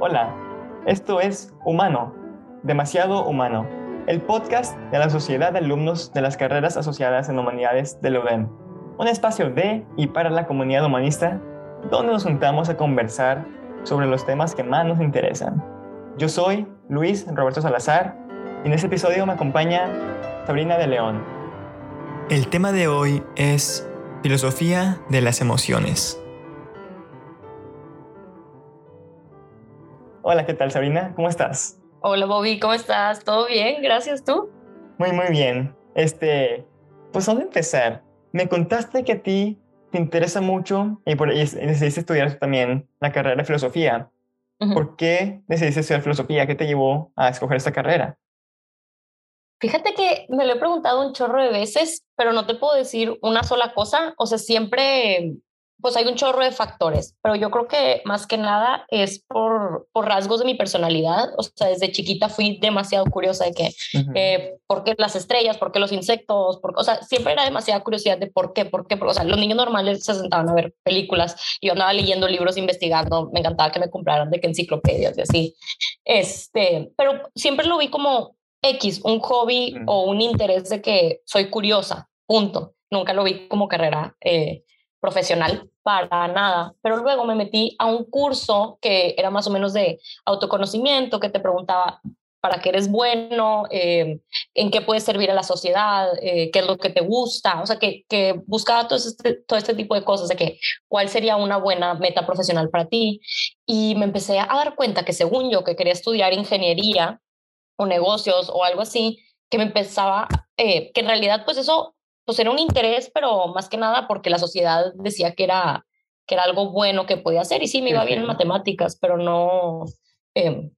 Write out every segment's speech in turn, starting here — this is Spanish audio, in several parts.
Hola, esto es Humano, demasiado humano, el podcast de la Sociedad de Alumnos de las Carreras Asociadas en Humanidades de UDEM, un espacio de y para la comunidad humanista donde nos juntamos a conversar sobre los temas que más nos interesan. Yo soy Luis Roberto Salazar y en este episodio me acompaña Sabrina de León. El tema de hoy es filosofía de las emociones. Hola, ¿qué tal Sabrina? ¿Cómo estás? Hola Bobby, ¿cómo estás? ¿Todo bien? Gracias, ¿tú? Muy, muy bien. Este, pues ¿dónde empezar? Me contaste que a ti te interesa mucho y, por, decidiste estudiar también la carrera de filosofía. ¿Por qué decidiste estudiar filosofía? ¿Qué te llevó a escoger esta carrera? Fíjate que me lo he preguntado un chorro de veces, pero no te puedo decir una sola cosa. O sea, siempre pues hay un chorro de factores, pero yo creo que más que nada es por, por rasgos de mi personalidad. O sea, desde chiquita fui demasiado curiosa de que, eh, ¿por qué las estrellas? ¿Por qué los insectos? Por, o sea, siempre era demasiada curiosidad de por qué, por qué. o sea, los niños normales se sentaban a ver películas y yo andaba leyendo libros, investigando. Me encantaba que me compraran de que enciclopedias y así. Este, pero siempre lo vi como X, un hobby o un interés de que soy curiosa, punto. Nunca lo vi como carrera. Eh, profesional para nada, pero luego me metí a un curso que era más o menos de autoconocimiento, que te preguntaba para qué eres bueno, eh, en qué puedes servir a la sociedad, eh, qué es lo que te gusta, o sea, que, que buscaba todo este, todo este tipo de cosas, de que cuál sería una buena meta profesional para ti. Y me empecé a dar cuenta que según yo, que quería estudiar ingeniería o negocios o algo así, que me empezaba, eh, que en realidad pues eso pues era un interés, pero más que nada porque la sociedad decía que era, que era algo bueno que podía hacer. Y sí, me iba bien en matemáticas, pero no, eh,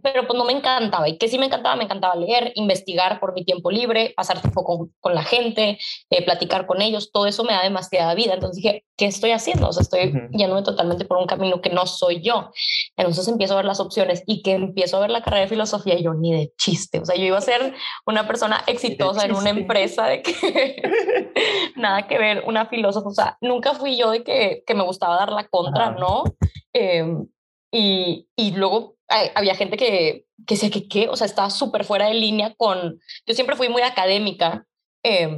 pero pues no me encantaba. Y que sí me encantaba, me encantaba leer, investigar por mi tiempo libre, pasar tiempo con, con la gente, eh, platicar con ellos, todo eso me da demasiada vida. Entonces dije, ¿qué estoy haciendo? O sea, estoy yéndome totalmente por un camino que no soy yo. Entonces empiezo a ver las opciones y que empiezo a ver la carrera de filosofía yo ni de chiste. O sea, yo iba a ser una persona exitosa en una empresa de que nada que ver, una filósofa. O sea, nunca fui yo de que, que me gustaba dar la contra, ¿no? Eh, y, y luego había gente que, que sé que qué, o sea, estaba súper fuera de línea con, yo siempre fui muy académica, eh,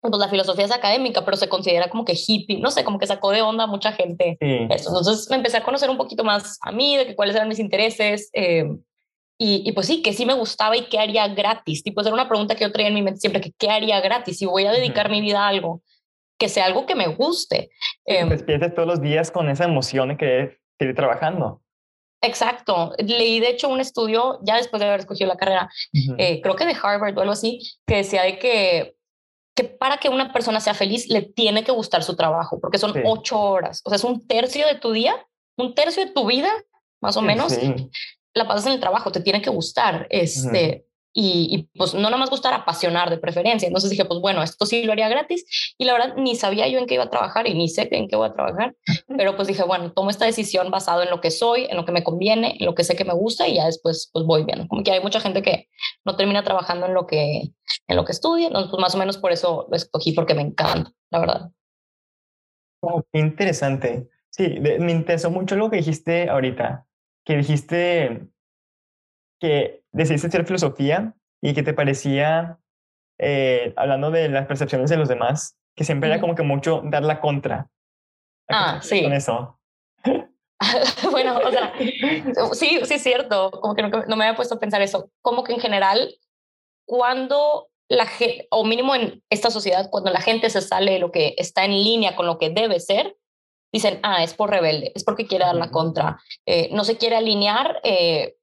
pues la filosofía es académica, pero se considera como que hippie, no sé, como que sacó de onda a mucha gente. Eso. Entonces me empecé a conocer un poquito más a mí, de que cuáles eran mis intereses. Eh, y, y, pues sí, que sí me gustaba y qué haría gratis. Tipo, era una pregunta que yo traía en mi mente siempre, que qué haría gratis. Si voy a dedicar mi vida a algo, que sea algo que me guste. Eh, despiertes todos los días con esa emoción de querer seguir trabajando. Exacto. Leí, de hecho, un estudio, ya después de haber escogido la carrera, eh, creo que de Harvard o algo así, que decía de que, que para que una persona sea feliz le tiene que gustar su trabajo, porque son ocho horas. O sea, es un tercio de tu día, un tercio de tu vida, más o menos. La pasas en el trabajo, te tiene que gustar. Este, y, pues no nada más gustar apasionar de preferencia. Entonces dije, pues bueno, esto sí lo haría gratis y la verdad ni sabía yo en qué iba a trabajar y ni sé en qué voy a trabajar, pero pues dije, bueno, tomo esta decisión basado en lo que soy, en lo que me conviene, en lo que sé que me gusta y ya después pues voy viendo. Como que hay mucha gente que no termina trabajando en lo que, en lo que estudia, entonces pues más o menos por eso lo escogí porque me encanta, la verdad. Oh, qué interesante. Sí, me interesó mucho lo que dijiste ahorita, que dijiste que decidiste hacer filosofía y que te parecía, eh, hablando de las percepciones de los demás, que siempre era como que mucho dar la contra. Ah, sí. Con eso. bueno, o sea, sí, sí es cierto, como que no, no, me había puesto a pensar eso, como que en general, cuando la gente, o mínimo en esta sociedad, cuando la gente se sale de lo que está en línea con lo que debe ser, dicen, ah, es por rebelde, es porque quiere dar la contra, eh, no se quiere alinear, eh,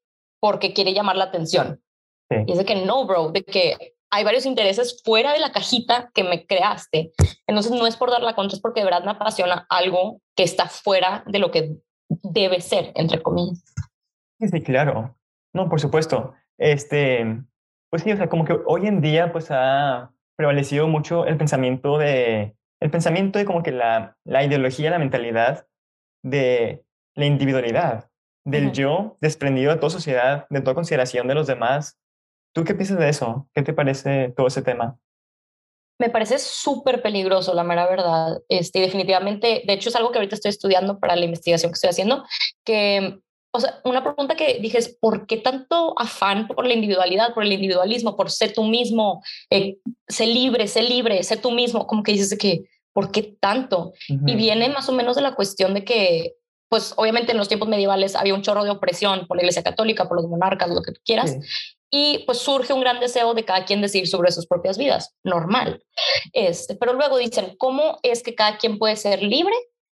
porque quiere llamar la atención. Y es de que no, bro, de que hay varios intereses fuera de la cajita que me creaste. Entonces no es por dar la contra, es porque de verdad me apasiona algo que está fuera de lo que debe ser, entre comillas. Sí, claro. No, por supuesto. Este, pues sí, o sea, como que hoy en día pues ha prevalecido mucho el pensamiento de, el pensamiento de como que la, la ideología, la mentalidad de la individualidad del yo desprendido de toda sociedad, de toda consideración de los demás. ¿Tú qué piensas de eso? ¿Qué te parece todo ese tema? Me parece súper peligroso, la mera verdad. Este, definitivamente, de hecho es algo que ahorita estoy estudiando para la investigación que estoy haciendo, que o sea, una pregunta que dije es, ¿por qué tanto afán por la individualidad, por el individualismo, por ser tú mismo, eh, ser libre, ser libre, ser tú mismo? Como que dices que, ¿por qué tanto? Y viene más o menos de la cuestión de que, pues obviamente en los tiempos medievales había un chorro de opresión por la Iglesia Católica, por los monarcas, lo que tú quieras. Y pues surge un gran deseo de cada quien decir sobre sus propias vidas, normal. Este, pero luego dicen, ¿cómo es que cada quien puede ser libre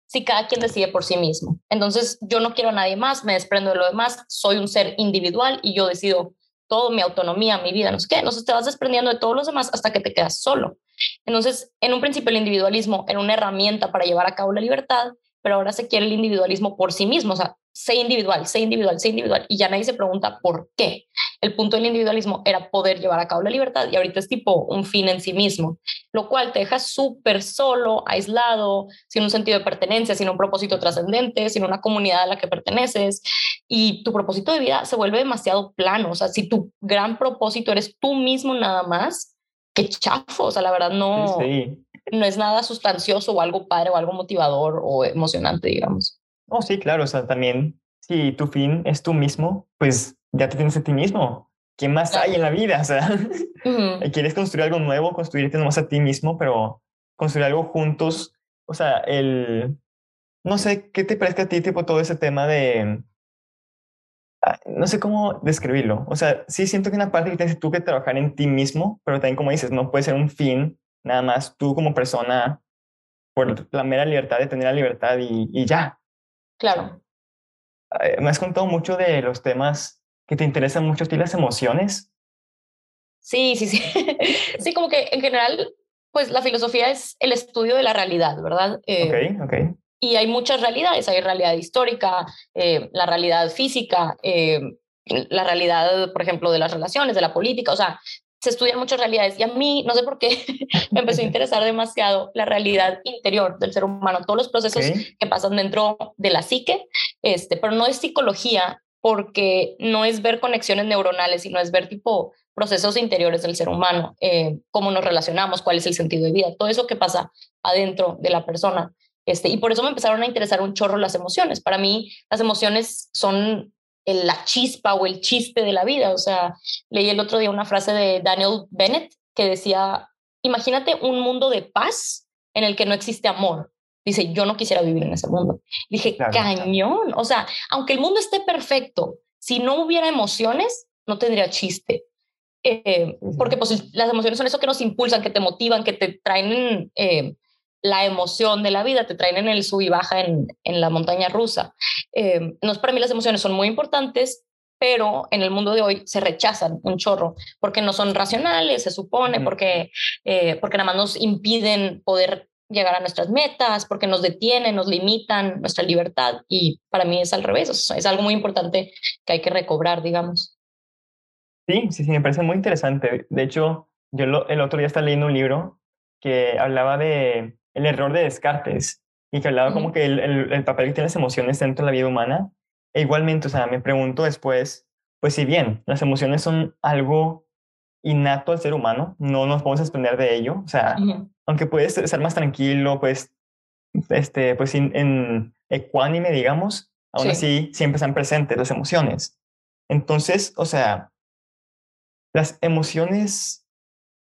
si cada quien decide por sí mismo. Entonces, yo no quiero a nadie más, me desprendo de lo demás, soy un ser individual y yo decido todo, mi autonomía, mi vida, no sé qué. Entonces, te vas desprendiendo de todos los demás hasta que te quedas solo. Entonces, en un principio el individualismo era una herramienta para llevar a cabo la libertad, pero ahora se quiere el individualismo por sí mismo, o sea, sé individual, sé individual, sé individual, y ya nadie se pregunta por qué. El punto del individualismo era poder llevar a cabo la libertad y ahorita es tipo un fin en sí mismo, lo cual te deja súper solo, aislado, sin un sentido de pertenencia, sin un propósito trascendente, sin una comunidad a la que perteneces, y tu propósito de vida se vuelve demasiado plano, o sea, si tu gran propósito eres tú mismo nada más, qué chafo, o sea, la verdad no, sí no es nada sustancioso o algo padre o algo motivador o emocionante, digamos. Oh, sí, claro, o sea, también si tu fin es tú mismo, pues ya te tienes a ti mismo. ¿Qué más hay en la vida? O sea, quieres construir algo nuevo, construirte nomás a ti mismo, pero construir algo juntos. O sea, el, no sé, ¿qué te parece a ti, tipo, todo ese tema de, no sé cómo describirlo. O sea, sí siento que una parte que tienes tú que trabajar en ti mismo, pero también como dices, no puede ser un fin nada más tú como persona por la mera libertad de tener la libertad y, y ya. Claro. Eh, me has contado mucho de los temas que te interesan mucho a ti, las emociones. Sí, sí, sí. sí, como que en general, pues la filosofía es el estudio de la realidad, ¿verdad? Eh, ok, ok. Y hay muchas realidades, hay realidad histórica, eh, la realidad física, la realidad, por ejemplo, de las relaciones, de la política, o sea, se estudian muchas realidades y a mí, no sé por qué, me empezó a interesar demasiado la realidad interior del ser humano, todos los procesos que pasan dentro de la psique, este, pero no es psicología porque no es ver conexiones neuronales, sino es ver tipo procesos interiores del ser humano, eh, cómo nos relacionamos, cuál es el sentido de vida, todo eso que pasa adentro de la persona. Este, y por eso me empezaron a interesar un chorro las emociones. Para mí, las emociones son la chispa o el chiste de la vida. O sea, leí el otro día una frase de Daniel Bennett que decía, imagínate un mundo de paz en el que no existe amor. Dice, yo no quisiera vivir en ese mundo. Dije, cañón. O sea, aunque el mundo esté perfecto, si no hubiera emociones, no tendría chiste. Eh, porque pues, las emociones son eso que nos impulsan, que te motivan, que te traen eh, la emoción de la vida, te traen en el sub y baja en, en la montaña rusa. Eh, no, para mí las emociones son muy importantes, pero en el mundo de hoy se rechazan un chorro porque no son racionales, se supone, porque, eh, porque nada más nos impiden poder llegar a nuestras metas, porque nos detienen, nos limitan nuestra libertad y para mí es al revés, es algo muy importante que hay que recobrar, digamos. Sí, sí, sí, me parece muy interesante. De hecho, yo el otro día estaba leyendo un libro que hablaba de el error de Descartes y que hablaba como que el, el, papel que tienen las emociones dentro de la vida humana. E igualmente, o sea, me pregunto después, pues si bien las emociones son algo innato al ser humano, no nos podemos desprender de ello, o sea, aunque puedes ser más tranquilo, pues, este, pues en ecuánime, digamos, aún así siempre están presentes las emociones. Entonces, o sea, las emociones,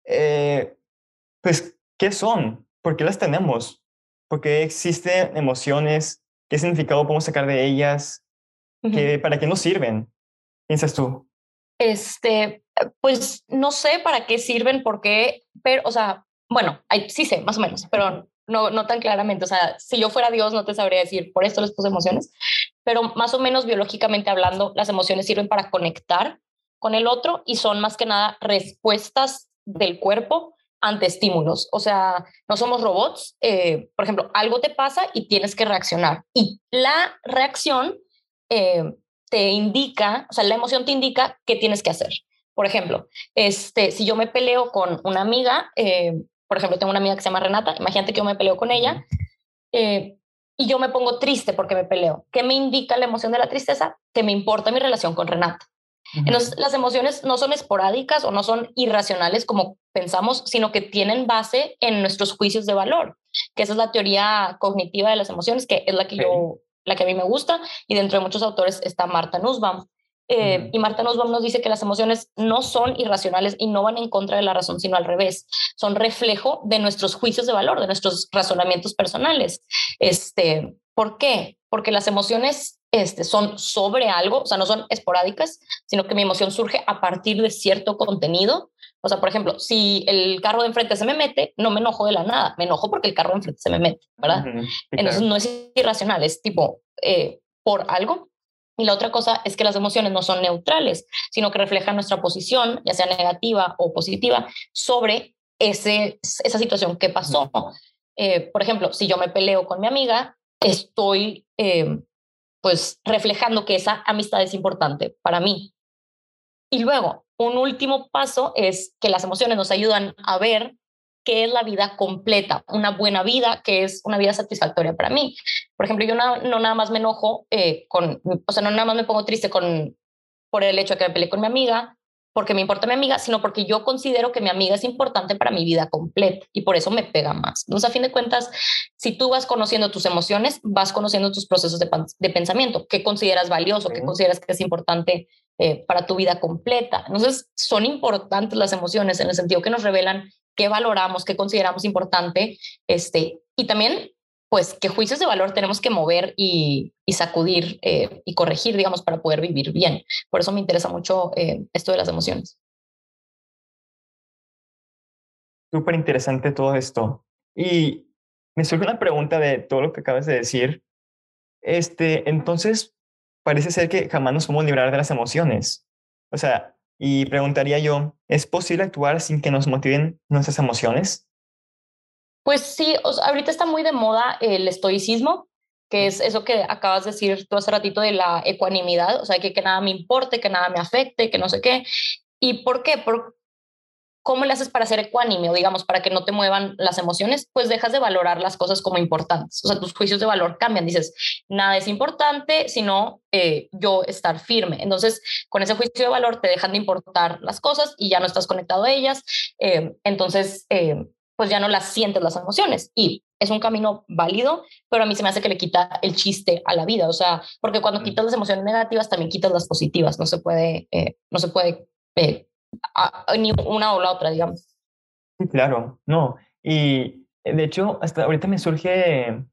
eh, pues, ¿qué son? ¿Por qué las tenemos? ¿Por qué existen emociones? ¿Qué significado podemos sacar de ellas? ¿Qué, ¿Para qué nos sirven? ¿Piensas tú? Este, pues no sé para qué sirven, por qué, pero, o sea, bueno, sí sé, más o menos, pero no, no tan claramente. O sea, si yo fuera Dios, no te sabría decir, por esto les puse emociones, pero más o menos biológicamente hablando, las emociones sirven para conectar con el otro y son más que nada respuestas del cuerpo ante estímulos. O sea, no somos robots. Eh, por ejemplo, algo te pasa y tienes que reaccionar. Y la reacción eh, te indica, o sea, la emoción te indica qué tienes que hacer. Por ejemplo, este, si yo me peleo con una amiga, eh, por ejemplo, tengo una amiga que se llama Renata, imagínate que yo me peleo con ella y yo me pongo triste porque me peleo. ¿Qué me indica la emoción de la tristeza? Que me importa mi relación con Renata. Entonces, las emociones no son esporádicas o no son irracionales como pensamos, sino que tienen base en nuestros juicios de valor, que esa es la teoría cognitiva de las emociones, que es la que yo la que a mí me gusta, y dentro de muchos autores está Marta Nussbaum. Eh, y Marta Nussbaum nos dice que las emociones no son irracionales y no van en contra de la razón, sino al revés. Son reflejo de nuestros juicios de valor, de nuestros razonamientos personales. Este, ¿Por qué? Porque las emociones este, son sobre algo, o sea, no son esporádicas, sino que mi emoción surge a partir de cierto contenido. O sea, por ejemplo, si el carro de enfrente se me mete, no me enojo de la nada, me enojo porque el carro de enfrente se me mete, ¿verdad? Entonces no es irracional, es tipo eh, por algo. Y la otra cosa es que las emociones no son neutrales, sino que reflejan nuestra posición, ya sea negativa o positiva, sobre ese, esa situación que pasó. Eh, por ejemplo, si yo me peleo con mi amiga, estoy eh, pues reflejando que esa amistad es importante para mí. Y luego, un último paso es que las emociones nos ayudan a ver qué es la vida completa, una buena vida, que es una vida satisfactoria para mí. Por ejemplo, yo no, no nada más me enojo eh, con, o sea, no nada más me pongo triste con, por el hecho de que me peleé con mi amiga, porque me importa mi amiga, sino porque yo considero que mi amiga es importante para mi vida completa y por eso me pega más. Entonces, a fin de cuentas, si tú vas conociendo tus emociones, vas conociendo tus procesos de, de pensamiento, qué consideras valioso, qué consideras que es importante eh, para tu vida completa. Entonces, son importantes las emociones en el sentido que nos revelan qué valoramos, qué consideramos importante, este, y también, pues, qué juicios de valor tenemos que mover y, sacudir eh, y corregir, digamos, para poder vivir bien. Por eso me interesa mucho eh, esto de las emociones. Súper interesante todo esto. Y me surge una pregunta de todo lo que acabas de decir. Este, entonces, parece ser que jamás nos podemos librar de las emociones. O sea, y preguntaría yo, ¿es posible actuar sin que nos motiven nuestras emociones? Pues sí, ahorita está muy de moda el estoicismo, que es eso que acabas de decir tú hace ratito de la ecuanimidad, o sea, que, que nada me importe, que nada me afecte, que no sé qué. ¿Y por qué? Por, ¿cómo le haces para ser ecuánime o digamos para que no te muevan las emociones? Pues dejas de valorar las cosas como importantes. O sea, tus juicios de valor cambian. Dices, nada es importante, sino eh, yo estar firme. Entonces, con ese juicio de valor te dejan de importar las cosas y ya no estás conectado a ellas. Eh, entonces, eh, pues ya no las sientes las emociones. Y es un camino válido, pero a mí se me hace que le quita el chiste a la vida. O sea, porque cuando quitas las emociones negativas, también quitas las positivas. No se puede, no se puede ni una o la otra, digamos. Sí, claro, no. Y de hecho, hasta ahorita me surge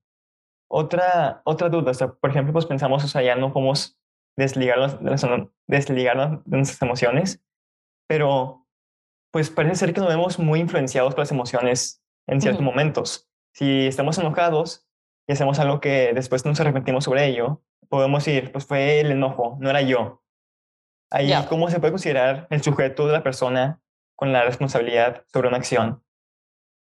otra, otra duda. O sea, por ejemplo, pues pensamos, o sea, ya no podemos desligarnos, desligarnos de nuestras emociones, pero pues parece ser que nos vemos muy influenciados por las emociones en ciertos momentos. Si estamos enojados y hacemos algo que después nos arrepentimos sobre ello, podemos ir, pues fue el enojo, no era yo. Ahí, ¿cómo se puede considerar el sujeto de la persona con la responsabilidad sobre una acción?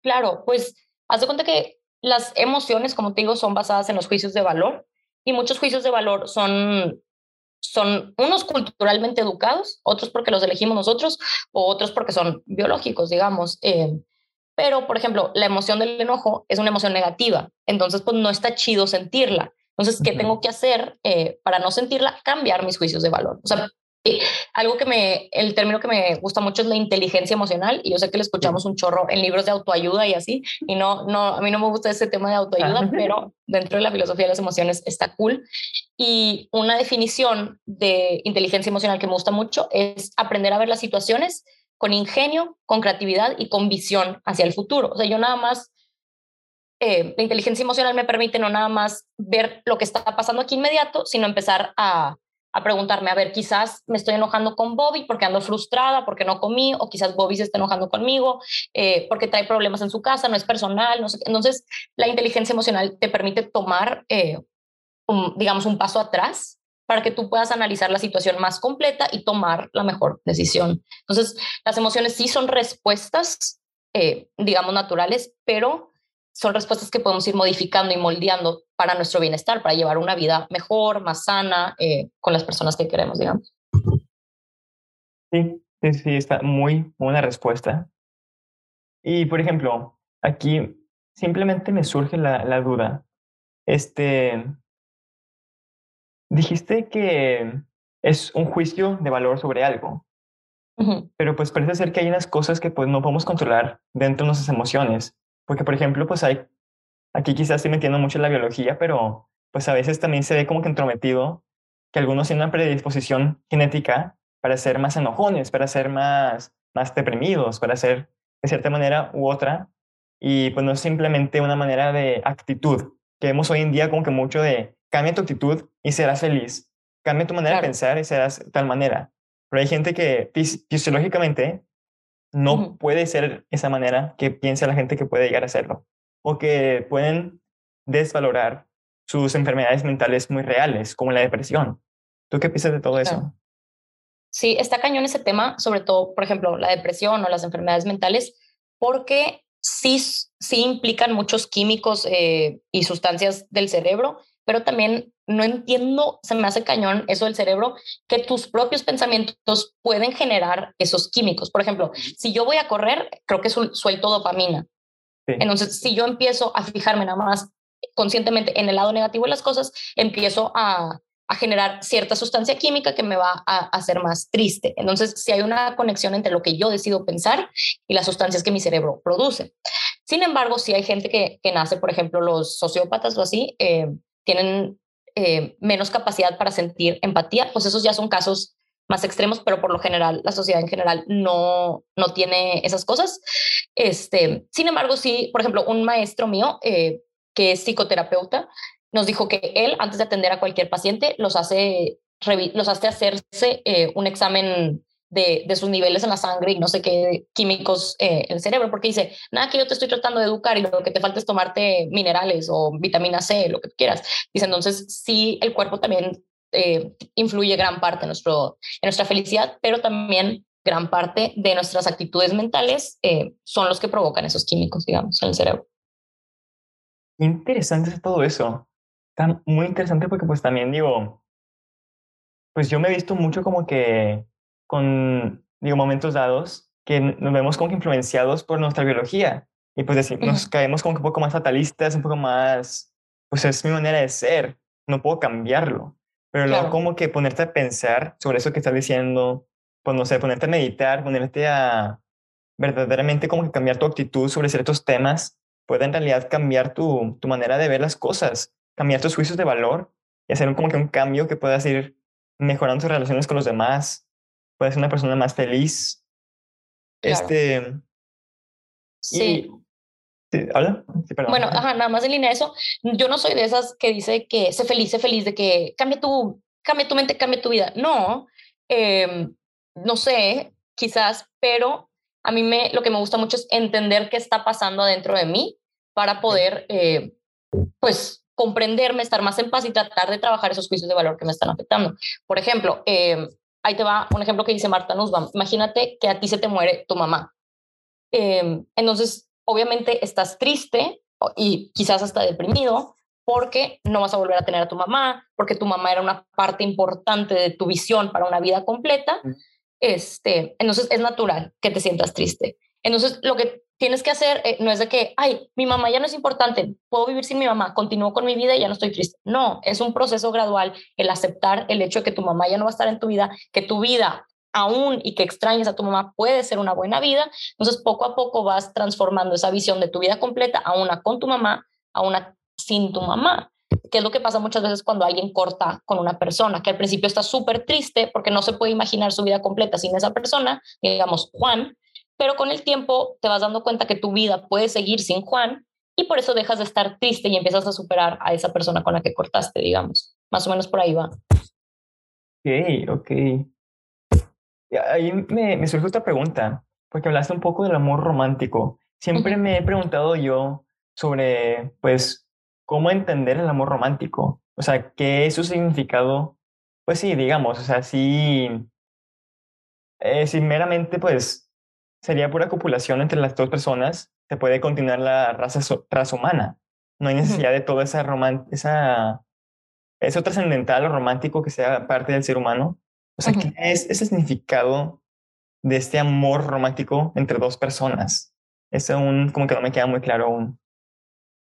Claro, pues haz de cuenta que las emociones, como te digo, son basadas en los juicios de valor y muchos juicios de valor son, son unos culturalmente educados, otros porque los elegimos nosotros o otros porque son biológicos, digamos. Eh, pero, por ejemplo, la emoción del enojo es una emoción negativa, entonces pues no está chido sentirla. Entonces, ¿qué tengo que hacer eh, para no sentirla? Cambiar mis juicios de valor. O sea, algo que me, el término que me gusta mucho es la inteligencia emocional y yo sé que le escuchamos un chorro en libros de autoayuda y así, y no, no, a mí no me gusta ese tema de autoayuda, pero dentro de la filosofía de las emociones está cool. Y una definición de inteligencia emocional que me gusta mucho es aprender a ver las situaciones con ingenio, con creatividad y con visión hacia el futuro. O sea, yo nada más eh, la inteligencia emocional me permite no nada más ver lo que está pasando aquí inmediato, sino empezar a a preguntarme, a ver, quizás me estoy enojando con Bobby porque ando frustrada, porque no comí, o quizás Bobby se está enojando conmigo eh, porque trae problemas en su casa, no es personal, no sé. Entonces, la inteligencia emocional te permite tomar, eh, digamos, un paso atrás para que tú puedas analizar la situación más completa y tomar la mejor decisión. Entonces, las emociones sí son respuestas, eh, digamos, naturales, pero son respuestas que podemos ir modificando y moldeando para nuestro bienestar, para llevar una vida mejor, más sana, eh, con las personas que queremos, digamos. Sí, sí, sí, está muy buena respuesta. Y, por ejemplo, aquí simplemente me surge la, la duda. Este, dijiste que es un juicio de valor sobre algo, pero pues parece ser que hay unas cosas que pues no podemos controlar dentro de nuestras emociones. Porque, por ejemplo, pues hay, aquí quizás estoy metiendo mucho en la biología, pero pues a veces también se ve como que entrometido que algunos tienen una predisposición genética para ser más enojones, para ser más, más deprimidos, para ser de cierta manera u otra. Y pues no es simplemente una manera de actitud, que vemos hoy en día como que mucho de cambia tu actitud y serás feliz, cambia tu manera de pensar y serás de tal manera. Pero hay gente que fisiológicamente no puede ser esa manera que piensa la gente que puede llegar a serlo. O que pueden desvalorar sus enfermedades mentales muy reales, como la depresión. ¿Tú qué piensas de todo eso? Sí, está cañón ese tema, sobre todo, por ejemplo, la depresión o las enfermedades mentales, porque sí, sí implican muchos químicos eh, y sustancias del cerebro, pero también no entiendo, se me hace cañón eso del cerebro, que tus propios pensamientos pueden generar esos químicos. Por ejemplo, si yo voy a correr, creo que suelto dopamina. Entonces, si yo empiezo a fijarme nada más conscientemente en el lado negativo de las cosas, empiezo a, generar cierta sustancia química que me va a hacer más triste. Entonces, si hay una conexión entre lo que yo decido pensar y las sustancias que mi cerebro produce. Sin embargo, si hay gente que, nace, por ejemplo, los sociópatas o así, eh, tienen eh, menos capacidad para sentir empatía, pues esos ya son casos más extremos, pero por lo general la sociedad en general no, no tiene esas cosas. Este, sin embargo, sí, por ejemplo, un maestro mío eh, que es psicoterapeuta nos dijo que él, antes de atender a cualquier paciente, los hace, los hace hacerse eh, un examen de, sus niveles en la sangre y no sé qué químicos eh, en el cerebro, porque dice, nada que yo te estoy tratando de educar y lo que te falta es tomarte minerales o vitamina C, lo que quieras. Dice, entonces sí, el cuerpo también eh, influye gran parte en, nuestro, en nuestra felicidad, pero también gran parte de nuestras actitudes mentales eh, son los que provocan esos químicos, digamos, en el cerebro. Interesante todo eso. Está muy interesante porque pues también digo, pues yo me he visto mucho como que con, digo, momentos dados que nos vemos como que influenciados por nuestra biología. Y pues decir, nos caemos como que un poco más fatalistas, un poco más, pues es mi manera de ser, no puedo cambiarlo. Pero luego como que ponerte a pensar sobre eso que estás diciendo, pues no sé, ponerte a meditar, ponerte a verdaderamente como que cambiar tu actitud sobre ciertos temas, puede en realidad cambiar tu, tu manera de ver las cosas, cambiar tus juicios de valor y hacer un, como que un cambio que puedas ir mejorando tus relaciones con los demás, puedes ser una persona más feliz. Este. Sí. ¿Hola? bueno, ajá, nada más en línea de eso. Yo no soy de esas que dice que sé feliz, sé feliz, de que cambie tu, cambie tu mente, cambie tu vida. No, em, no sé, quizás, pero a mí me, lo que me gusta mucho es entender qué está pasando adentro de mí para poder, eh, pues, comprenderme, estar más en paz y tratar de trabajar esos juicios de valor que me están afectando. Por ejemplo, eh, ahí te va un ejemplo que dice Marta Nussbaum. Imagínate que a ti se te muere tu mamá. Em, entonces, obviamente estás triste y quizás hasta deprimido porque no vas a volver a tener a tu mamá, porque tu mamá era una parte importante de tu visión para una vida completa. Este, entonces es natural que te sientas triste. Entonces, lo que tienes que hacer eh, no es de que, ay, mi mamá ya no es importante, puedo vivir sin mi mamá, continúo con mi vida y ya no estoy triste. No, es un proceso gradual el aceptar el hecho de que tu mamá ya no va a estar en tu vida, que tu vida aún y que extrañes a tu mamá puede ser una buena vida. Entonces, poco a poco vas transformando esa visión de tu vida completa a una con tu mamá, a una sin tu mamá que es lo que pasa muchas veces cuando alguien corta con una persona, que al principio está súper triste porque no se puede imaginar su vida completa sin esa persona, digamos Juan, pero con el tiempo te vas dando cuenta que tu vida puede seguir sin Juan y por eso dejas de estar triste y empiezas a superar a esa persona con la que cortaste, digamos. Más o menos por ahí va. Ok, ok. Ahí me, me surge otra pregunta, porque hablaste un poco del amor romántico. Siempre me he preguntado yo sobre, pues, cómo entender el amor romántico. O sea, qué es su significado. Pues sí, digamos, o sea, sí, eh, si meramente, pues, sería pura copulación entre las dos personas, se puede continuar la raza, raza humana. No hay necesidad de toda esa esa eso trascendental o romántico que sea parte del ser humano. O sea, ¿qué es ese significado de este amor romántico entre dos personas? Es un, como que no me queda muy claro aún.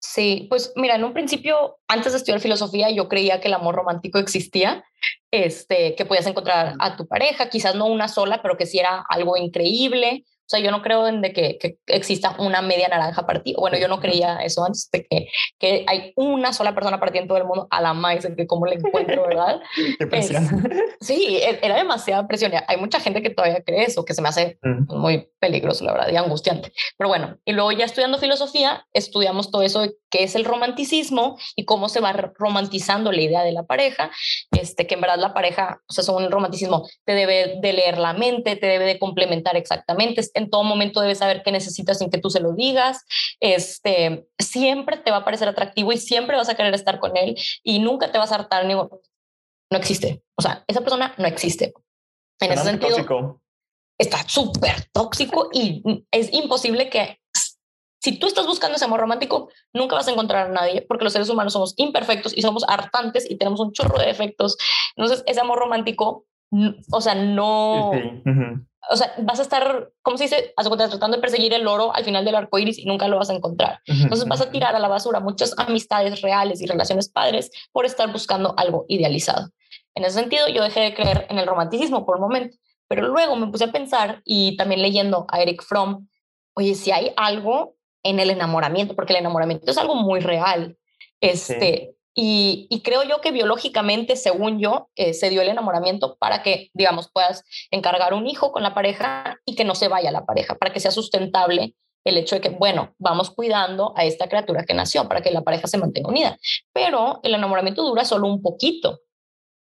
Sí, pues mira, en un principio, antes de estudiar filosofía, yo creía que el amor romántico existía, este, que podías encontrar a tu pareja, quizás no una sola, pero que sí era algo increíble, sea, yo no creo en de que, que exista una media naranja para ti. Bueno, yo no creía eso antes de que, que hay una sola persona para ti en todo el mundo, a la más, de que cómo le encuentro, ¿verdad? Qué presión. sí, e, era demasiada presión. Hay mucha gente que todavía cree eso, que se me hace muy peligroso, la verdad, y angustiante. Pero bueno, y luego ya estudiando filosofía, estudiamos todo eso de qué es el romanticismo y cómo se va romantizando la idea de la pareja, este, que en verdad la pareja, o sea, según el romanticismo, te debe de leer la mente, te debe de complementar exactamente, en todo momento debes saber qué necesitas sin que tú se lo digas, este, siempre te va a parecer atractivo y siempre vas a querer estar con él y nunca te vas a hartar ni no existe. O sea, esa persona no existe. En ese sentido, tóxico. está súper tóxico y es imposible que si tú estás buscando ese amor romántico, nunca vas a encontrar a nadie porque los seres humanos somos imperfectos y somos hartantes y tenemos un chorro de defectos. Entonces, ese amor romántico, o sea, no... O sea, vas a estar, ¿cómo se dice? Tratando de perseguir el oro al final del arco iris y nunca lo vas a encontrar. Entonces vas a tirar a la basura muchas amistades reales y relaciones padres por estar buscando algo idealizado. En ese sentido, yo dejé de creer en el romanticismo por un momento, pero luego me puse a pensar y también leyendo a Eric Fromm, oye, si hay algo en el enamoramiento, porque el enamoramiento es algo muy real. Este, y, creo yo que biológicamente, según yo, eh, se dio el enamoramiento para que, digamos, puedas encargar un hijo con la pareja y que no se vaya la pareja, para que sea sustentable el hecho de que, bueno, vamos cuidando a esta criatura que nació para que la pareja se mantenga unida. Pero el enamoramiento dura solo un poquito.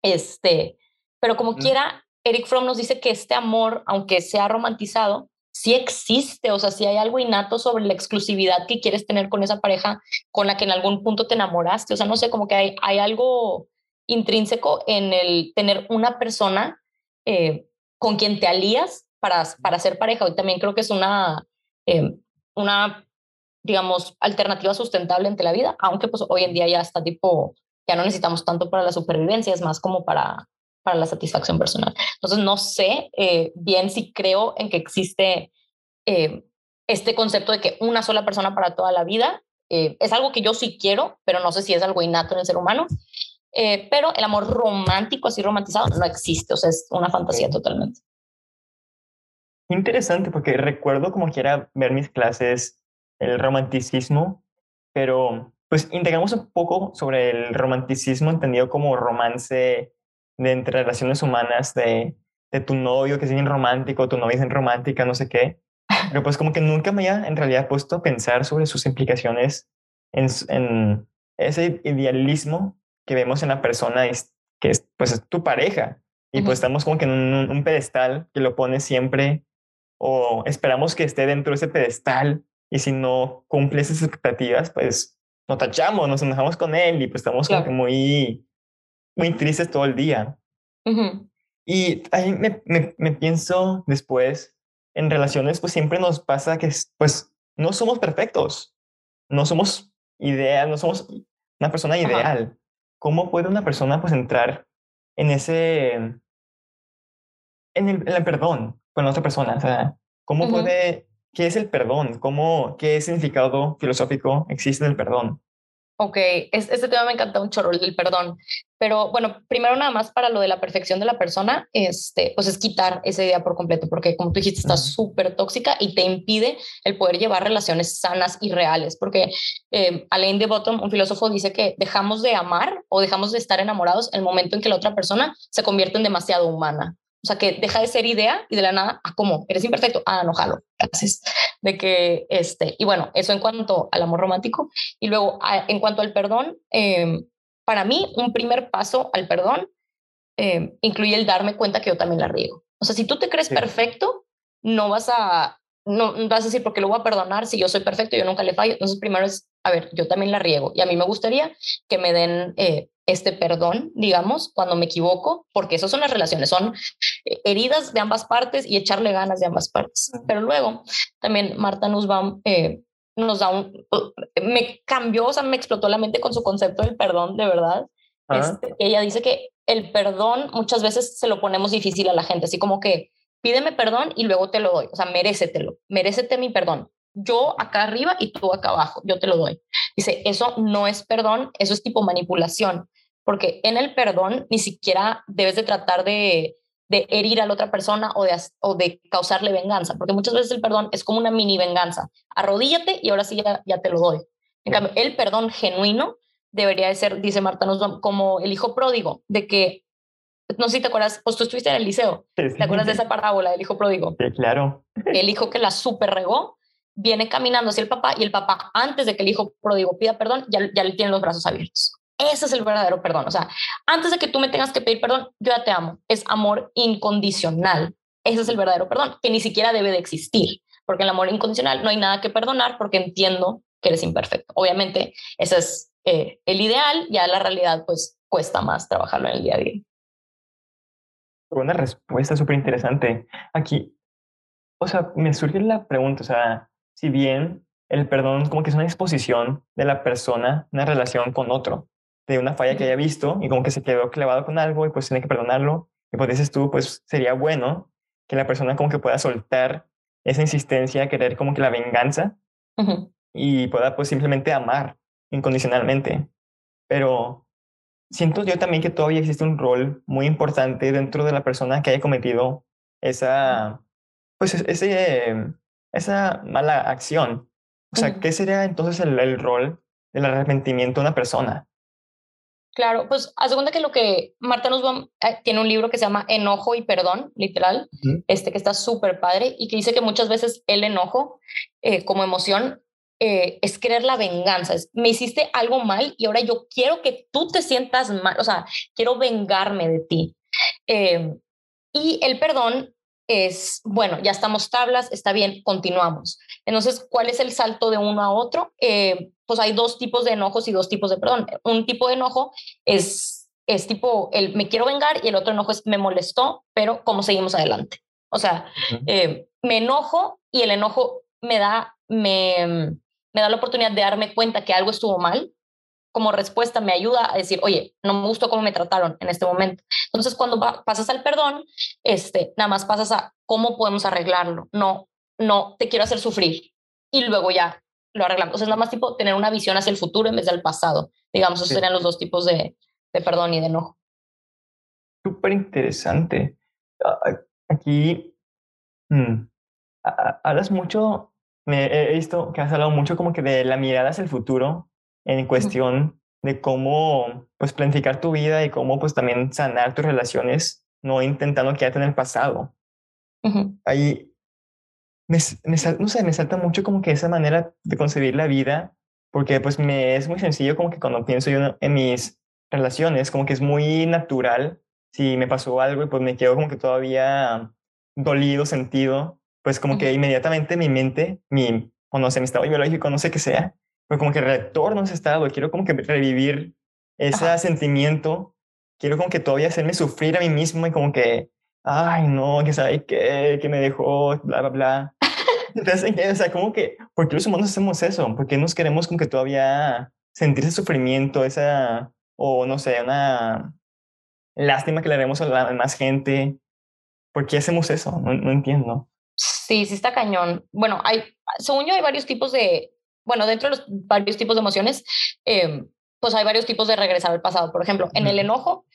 Este, pero como quiera, Eric Fromm nos dice que este amor, aunque sea romantizado, si existe, o sea, si hay algo innato sobre la exclusividad que quieres tener con esa pareja con la que en algún punto te enamoraste, o sea, no sé, como que hay, hay algo intrínseco en el tener una persona eh, con quien te alías para, para ser pareja. Hoy también creo que es una, eh, una, digamos, alternativa sustentable ante la vida, aunque pues hoy en día ya está tipo, ya no necesitamos tanto para la supervivencia, es más como para para la satisfacción personal. Entonces, no sé eh, bien si creo en que existe eh, este concepto de que una sola persona para toda la vida. Eh, es algo que yo sí quiero, pero no sé si es algo innato en el ser humano. pero el amor romántico, así romantizado, no existe. O sea, es una fantasía totalmente. Interesante, porque recuerdo como quiera ver mis clases, el romanticismo, pero pues integramos un poco sobre el romanticismo entendido como romance de entre relaciones humanas, de, de tu novio que es bien romántico, tu novia es bien romántica, no sé qué. Pero pues como que nunca me había en realidad puesto a pensar sobre sus implicaciones en, en ese idealismo que vemos en la persona que es pues es tu pareja. Y pues estamos como que en un, un pedestal que lo pone siempre o esperamos que esté dentro de ese pedestal y si no cumple esas expectativas, pues nos tachamos, nos enojamos con él y pues estamos como que muy muy tristes todo el día. Y ahí me, me, me, pienso después, en relaciones, pues siempre nos pasa que pues no somos perfectos, no somos ideal, no somos una persona ideal. ¿Cómo puede una persona pues entrar en ese, en el, en el perdón con otra persona? O sea, ¿cómo puede, qué es el perdón? ¿Cómo, qué significado filosófico existe en el perdón? Ok, este tema me encanta un chorro, el perdón. Pero bueno, primero nada más para lo de la perfección de la persona, este, pues es quitar esa idea por completo, porque como tú dijiste, está súper tóxica y te impide el poder llevar relaciones sanas y reales. Porque eh, Alain de Bottom, un filósofo, dice que dejamos de amar o dejamos de estar enamorados el momento en que la otra persona se convierte en demasiado humana. O sea, que deja de ser idea y de la nada, ah, ¿cómo? ¿Eres imperfecto? Ah, no, jalo. Gracias. De que, este, y bueno, eso en cuanto al amor romántico. Y luego, en cuanto al perdón, em, para mí, un primer paso al perdón em, incluye el darme cuenta que yo también la riego. O sea, si tú te crees perfecto, no vas a, no vas a decir, porque lo voy a perdonar si yo soy perfecto, yo nunca le fallo. Entonces, primero es, a ver, yo también la riego. Y a mí me gustaría que me den eh, este perdón, digamos, cuando me equivoco, porque esas son las relaciones, son eh, heridas de ambas partes y echarle ganas de ambas partes. Pero luego también Marta Nussbaum eh, nos da un, me cambió, o sea, me explotó la mente con su concepto del perdón, de verdad. Este, ella dice que el perdón muchas veces se lo ponemos difícil a la gente, así como que pídeme perdón y luego te lo doy, o sea, merécetelo, merécete mi perdón. Yo acá arriba y tú acá abajo, yo te lo doy. Dice, eso no es perdón, eso es tipo manipulación porque en el perdón ni siquiera debes de tratar de, de herir a la otra persona o de, o de causarle venganza, porque muchas veces el perdón es como una mini venganza. Arrodíllate y ahora sí ya, ya te lo doy. En cambio, el perdón genuino debería de ser, dice Marta como el hijo pródigo, de que, no sé si te acuerdas, pues tú estuviste en el liceo, ¿te acuerdas de esa parábola del hijo pródigo? Sí, claro. El hijo que la super regó viene caminando hacia el papá y el papá, antes de que el hijo pródigo pida perdón, ya, ya le tiene los brazos abiertos. Ese es el verdadero perdón. O sea, antes de que tú me tengas que pedir perdón, yo ya te amo. Es amor incondicional. Ese es el verdadero perdón, que ni siquiera debe de existir, porque el amor incondicional no hay nada que perdonar porque entiendo que eres imperfecto. Obviamente, ese es eh, el ideal, ya la realidad pues cuesta más trabajarlo en el día a día. Una respuesta súper interesante. Aquí, o sea, me surge la pregunta, o sea, si bien el perdón como que es una exposición de la persona, una relación con otro, de una falla que haya visto y como que se quedó clavado con algo y pues tiene que perdonarlo. Y pues dices tú, pues sería bueno que la persona como que pueda soltar esa insistencia, querer como que la venganza y pueda pues simplemente amar incondicionalmente. Pero siento yo también que todavía existe un rol muy importante dentro de la persona que haya cometido esa, pues ese, esa mala acción. O sea, ¿qué sería entonces el, el rol del arrepentimiento de una persona? Claro, pues haz cuenta que lo que Marta va, eh, tiene un libro que se llama Enojo y Perdón, literal, este que está súper padre y que dice que muchas veces el enojo eh, como emoción eh, es querer la venganza, es, me hiciste algo mal y ahora yo quiero que tú te sientas mal, o sea, quiero vengarme de ti. y el perdón es, bueno, ya estamos tablas, está bien, continuamos. Entonces, ¿cuál es el salto de uno a otro? Eh, pues hay dos tipos de enojos y dos tipos de perdón. Un tipo de enojo es, es tipo, el me quiero vengar y el otro enojo es me molestó, pero ¿cómo seguimos adelante? O sea, eh, me enojo y el enojo me da, me, me da la oportunidad de darme cuenta que algo estuvo mal como respuesta me ayuda a decir, oye, no me gustó cómo me trataron en este momento. Entonces, cuando pasas al perdón, este, nada más pasas a cómo podemos arreglarlo. No, no, te quiero hacer sufrir. Y luego ya lo arreglamos. O sea, es nada más tipo tener una visión hacia el futuro en vez del pasado. Digamos, esos serían los dos tipos de, de perdón y de enojo. Súper interesante. Aquí hmm, hablas mucho, me he visto que has hablado mucho como que de la mirada hacia el futuro en cuestión de cómo pues planificar tu vida y cómo pues también sanar tus relaciones, no intentando quedarte en el pasado. Ahí me, me, no sé, me salta mucho como que esa manera de concebir la vida, porque pues me es muy sencillo como que cuando pienso yo en mis relaciones, como que es muy natural, si me pasó algo y pues me quedo como que todavía dolido, sentido, pues como que inmediatamente mi mente, mi, o no sé, mi estado biológico, no sé qué sea, pues como que retorno a ese estado, quiero como que revivir ese sentimiento, quiero como que todavía hacerme sufrir a mí mismo y como que, ay, no, que sabe qué, que me dejó, bla, bla, bla. Entonces, o sea, como que, ¿por qué los humanos hacemos eso? ¿Por qué nos queremos como que todavía sentir ese sufrimiento, esa, o no sé, una lástima que le haremos a la más gente? ¿Por qué hacemos eso? No, no entiendo. Sí, sí está cañón. Bueno, hay, según yo hay varios tipos de, bueno, dentro de los varios tipos de emociones, eh, pues hay varios tipos de regresar al pasado. Por ejemplo, en el enojo,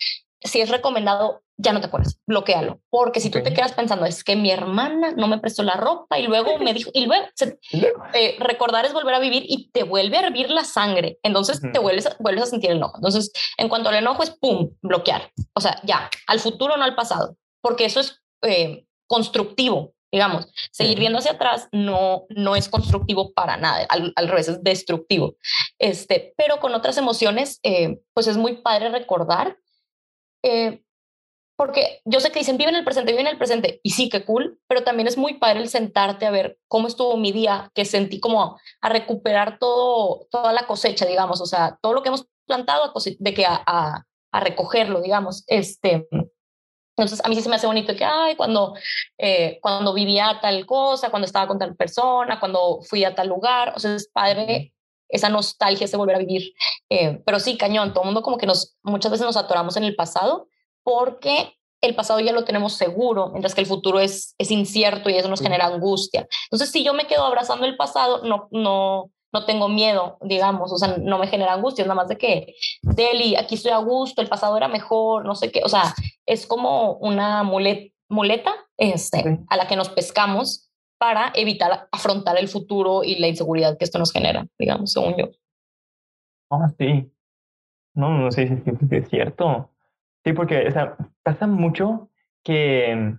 si es recomendado, ya no te acuerdas, bloquealo. Porque si tú te quedas pensando, es que mi hermana no me prestó la ropa y luego me dijo, y luego, eh, recordar es volver a vivir y te vuelve a hervir la sangre. Entonces te vuelves, vuelves a sentir enojo. Entonces, en cuanto al enojo es, ¡pum!, bloquear. O sea, ya, al futuro, no al pasado. Porque eso es eh, constructivo digamos, seguir viendo hacia atrás no, no es constructivo para nada, al, revés es destructivo. Este, pero con otras emociones, eh, pues es muy padre recordar, eh, porque yo sé que dicen, vive en el presente, vive en el presente, y sí, qué cool, pero también es muy padre el sentarte a ver cómo estuvo mi día, que sentí como a recuperar todo, toda la cosecha, digamos, o sea, todo lo que hemos plantado, de que a, a, a recogerlo, digamos, este, entonces, a mí sí se me hace bonito que, ay, cuando, eh, cuando vivía tal cosa, cuando estaba con tal persona, cuando fui a tal lugar, o sea, es padre esa nostalgia, ese volver a vivir. Eh, pero sí, cañón, todo el mundo como que nos, muchas veces nos atoramos en el pasado porque el pasado ya lo tenemos seguro, mientras que el futuro es, es incierto y eso nos genera angustia. Entonces, si yo me quedo abrazando el pasado, no, no, no tengo miedo, digamos, o sea, no me genera angustia, nada más de que, Deli, aquí estoy a gusto, el pasado era mejor, no sé qué, o sea, es como una muleta este, a la que nos pescamos para evitar afrontar el futuro y la inseguridad que esto nos genera, digamos, según yo. Ah, sí. No, no sé si es cierto. Sí, porque o sea, pasa mucho que,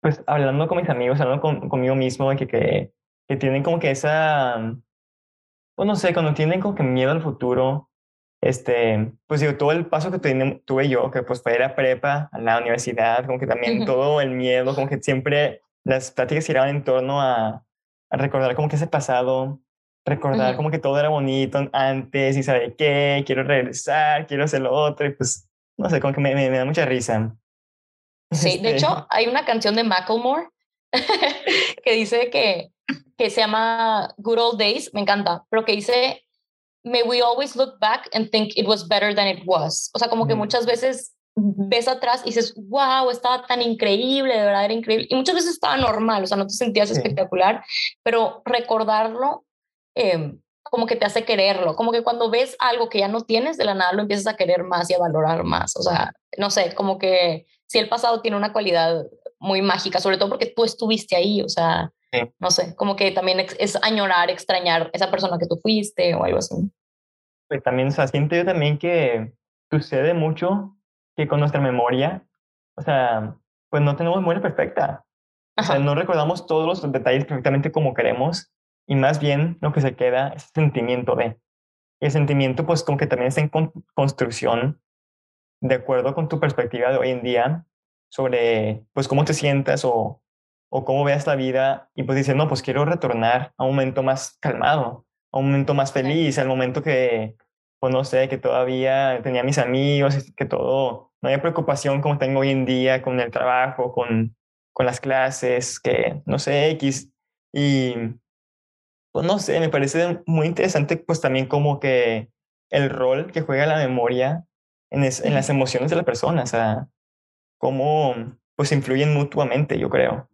pues, hablando con mis amigos, hablando con, conmigo mismo, que, que, que tienen como que esa, pues no sé, cuando tienen como que miedo al futuro, este, pues digo, todo el paso que tuve yo, que pues fue ir a prepa, a la universidad, como que también todo el miedo, como que siempre las pláticas giraban en torno a, a recordar como que ese pasado, recordar como que todo era bonito antes y saber qué, quiero regresar, quiero hacer lo otro, y pues, no sé, como que me, me, da mucha risa. Sí, de hecho, este hay una canción de Macklemore que dice que, que se llama Good Old Days, me encanta, pero que dice may we always look back and think it was better than it was. O sea, como que muchas veces ves atrás y dices, wow, estaba tan increíble, de verdad era increíble. Y muchas veces estaba normal, o sea, no te sentías espectacular, pero recordarlo em, como que te hace quererlo, como que cuando ves algo que ya no tienes, de la nada lo empiezas a querer más y a valorar más. O sea, no sé, como que si el pasado tiene una cualidad muy mágica, sobre todo porque tú estuviste ahí, o sea, no sé, como que también es añorar, extrañar esa persona que tú fuiste o algo así. Pues también, o sea, siento yo también que sucede mucho que con nuestra memoria, o sea, pues no tenemos memoria perfecta. O sea, no recordamos todos los detalles perfectamente como queremos y más bien lo que se queda es el sentimiento de. Y el sentimiento, pues, como que también está en construcción de acuerdo con tu perspectiva de hoy en día sobre, pues, cómo te sientas o o cómo veas la vida y pues dices, no, pues quiero retornar a un momento más calmado, a un momento más feliz, al momento que, pues no sé, que todavía tenía mis amigos, que todo, no había preocupación como tengo hoy en día con el trabajo, con, con las clases, que no sé, X. Y pues no sé, me parece muy interesante pues también como que el rol que juega la memoria en, en las emociones de la persona, o sea, cómo pues influyen mutuamente, yo creo.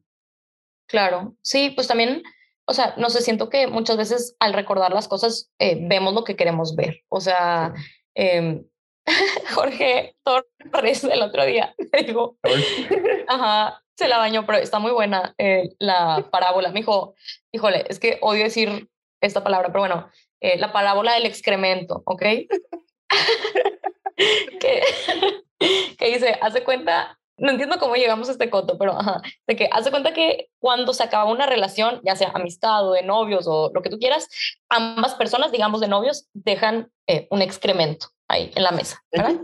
Claro, sí, pues también, o sea, no sé, siento que muchas veces al recordar las cosas eh, vemos lo que queremos ver. O sea, eh, Jorge Torres el otro día me dijo, ajá, se la bañó, pero está muy buena eh, la parábola. Me dijo, híjole, es que odio decir esta palabra, pero bueno, eh, la parábola del excremento, ¿ok? que, que dice, hace cuenta no entiendo cómo llegamos a este coto, pero de que hace cuenta que cuando se acaba una relación, ya sea amistad o de novios o lo que tú quieras, ambas personas, digamos de novios, dejan eh, un excremento ahí en la mesa, ¿verdad?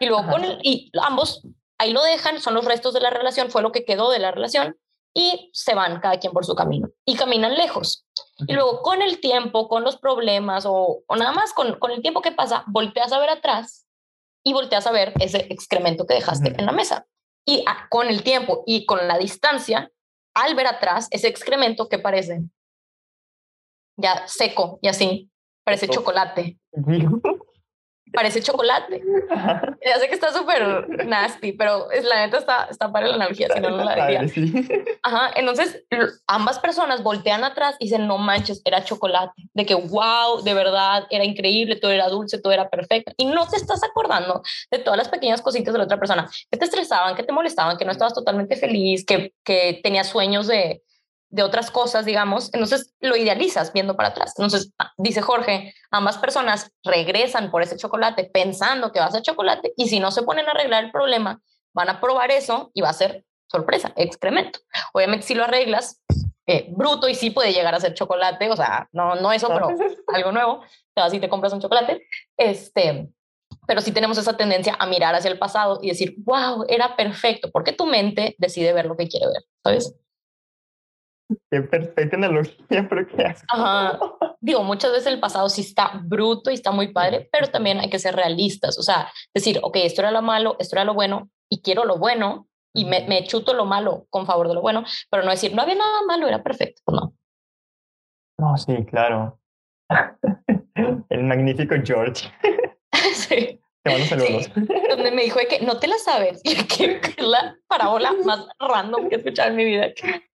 Y luego con el, y ambos ahí lo dejan, son los restos de la relación, fue lo que quedó de la relación y se van cada quien por su camino y caminan lejos. Y luego con el tiempo, con los problemas o, o nada más con, con el tiempo que pasa, volteas a ver atrás y volteas a ver ese excremento que dejaste en la mesa. Y con el tiempo y con la distancia, al ver atrás ese excremento que parece ya seco y así, parece chocolate. Parece chocolate. Ya sé que está súper nasty, pero es, la neta está, está para la analogía, si no, no la diría. Ajá, entonces ambas personas voltean atrás y dicen, no manches, era chocolate. De que, wow, de verdad, era increíble, todo era dulce, todo era perfecto. Y no te estás acordando de todas las pequeñas cositas de la otra persona que te estresaban, que te molestaban, que no estabas totalmente feliz, que, que tenías sueños de, de otras cosas, digamos, entonces lo idealizas viendo para atrás. Entonces, ah, dice Jorge, ambas personas regresan por ese chocolate pensando que va a ser chocolate y si no se ponen a arreglar el problema, van a probar eso y va a ser sorpresa, excremento. Obviamente si lo arreglas, eh, bruto y sí puede llegar a ser chocolate, o sea, no, no eso, pero algo nuevo, te vas y te compras un chocolate, este, pero sí tenemos esa tendencia a mirar hacia el pasado y decir, wow, era perfecto, porque tu mente decide ver lo que quiere ver, ¿sabes? Qué perfecta analogía, pero qué haces. Ajá. Digo, muchas veces el pasado sí está bruto y está muy padre, pero también hay que ser realistas. O sea, decir, ok, esto era lo malo, esto era lo bueno y quiero lo bueno y me, me chuto lo malo con favor de lo bueno, pero no decir, no había nada malo, era perfecto. No. No, sí, claro. el magnífico George. sí. Te mando saludos. donde me dijo que no te la sabes. Y que es la parábola más random que he escuchado en mi vida.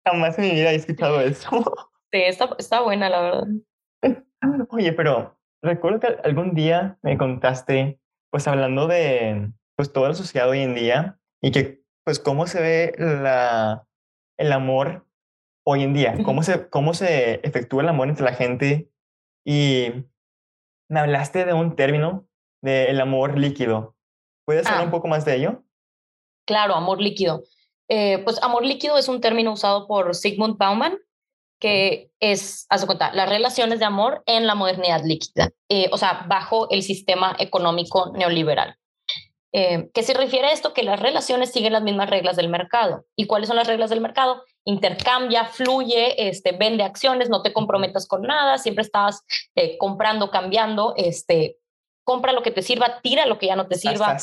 Jamás en mi vida he escuchado eso. Sí, está, está buena, la verdad. Oye, pero recuerdo que algún día me contaste, pues hablando de pues toda la sociedad hoy en día y que, pues, cómo se ve la, el amor hoy en día, cómo se, cómo se efectúa el amor entre la gente. Y me hablaste de un término, del amor líquido. ¿Puedes hablar un ah. poco más de ello? Claro, amor líquido. Eh, pues amor líquido es un término usado por Sigmund Bauman, que es, haz cuenta, las relaciones de amor en la modernidad líquida, eh, o sea, bajo el sistema económico neoliberal. Eh, ¿Qué se refiere a esto? Que las relaciones siguen las mismas reglas del mercado. ¿Y cuáles son las reglas del mercado? Intercambia, fluye, este, vende acciones, no te comprometas con nada, siempre estás comprando, cambiando, este, compra lo que te sirva, tira lo que ya no te sirva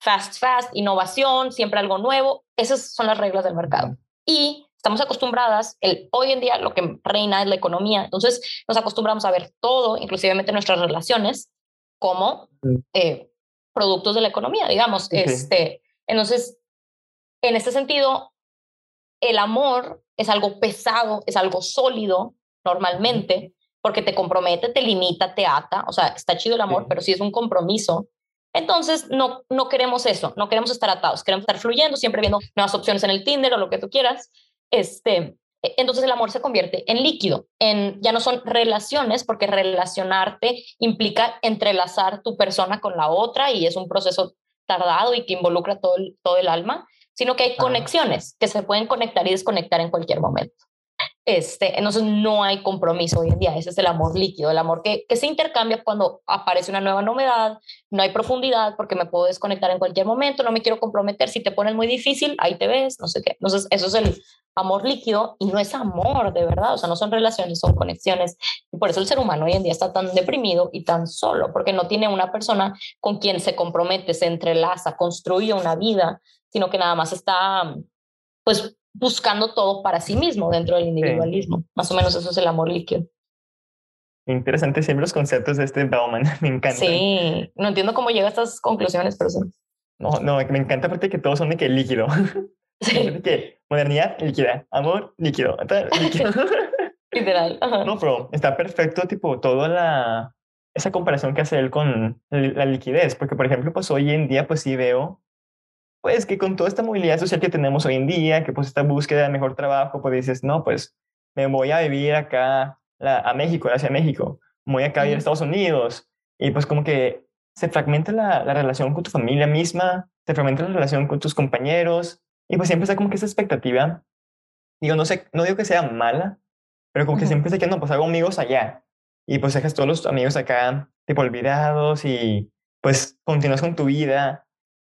fast, fast, innovación, siempre algo nuevo. Esas son las reglas del mercado. Y estamos acostumbradas, el, hoy en día lo que reina es la economía, entonces nos acostumbramos a ver todo, inclusive nuestras relaciones, como eh, productos de la economía, digamos. Este, entonces, en este sentido, el amor es algo pesado, es algo sólido normalmente, porque te compromete, te limita, te ata, o sea, está chido el amor, pero sí es un compromiso entonces, no, no queremos eso, no queremos estar atados, queremos estar fluyendo, siempre viendo nuevas opciones en el Tinder o lo que tú quieras. Este, e, entonces el amor se convierte en líquido, en, ya no son relaciones, porque relacionarte implica entrelazar tu persona con la otra y es un proceso tardado y que involucra todo el, todo el alma, sino que hay conexiones que se pueden conectar y desconectar en cualquier momento. Este, entonces no hay compromiso hoy en día, ese es el amor líquido, el amor que, se intercambia cuando aparece una nueva novedad, no hay profundidad porque me puedo desconectar en cualquier momento, no me quiero comprometer, si te pones muy difícil, ahí te ves, no sé qué. Entonces eso es el amor líquido y no es amor de verdad, o sea, no son relaciones, son conexiones. Y por eso el ser humano hoy en día está tan deprimido y tan solo, porque no tiene una persona con quien se compromete, se entrelaza, construye una vida, sino que nada más está pues buscando todo para sí mismo dentro del individualismo. Más o menos eso es el amor líquido. Interesante siempre los conceptos de este Bauman, me encanta. Sí, no entiendo cómo llega a estas conclusiones, pero sí. No, no, me encanta porque que todos son de que líquido. Sí. De que modernidad líquida, amor líquido, líquido. Literal. No, pero está perfecto, tipo, toda la, esa comparación que hace él con la liquidez, porque por ejemplo, pues hoy en día, pues sí veo pues que con toda esta movilidad social que tenemos hoy en día, que pues esta búsqueda de mejor trabajo, pues dices, no, pues me voy a vivir acá a México, hacia México, me voy acá a ir a Estados Unidos, y pues como que se fragmenta la, la, relación con tu familia misma, se fragmenta la relación con tus compañeros, y pues siempre está como que esa expectativa, digo, no sé, no digo que sea mala, pero como que siempre se que no, pues hago amigos allá, y pues dejas todos los amigos acá, tipo olvidados, y pues continúas con tu vida,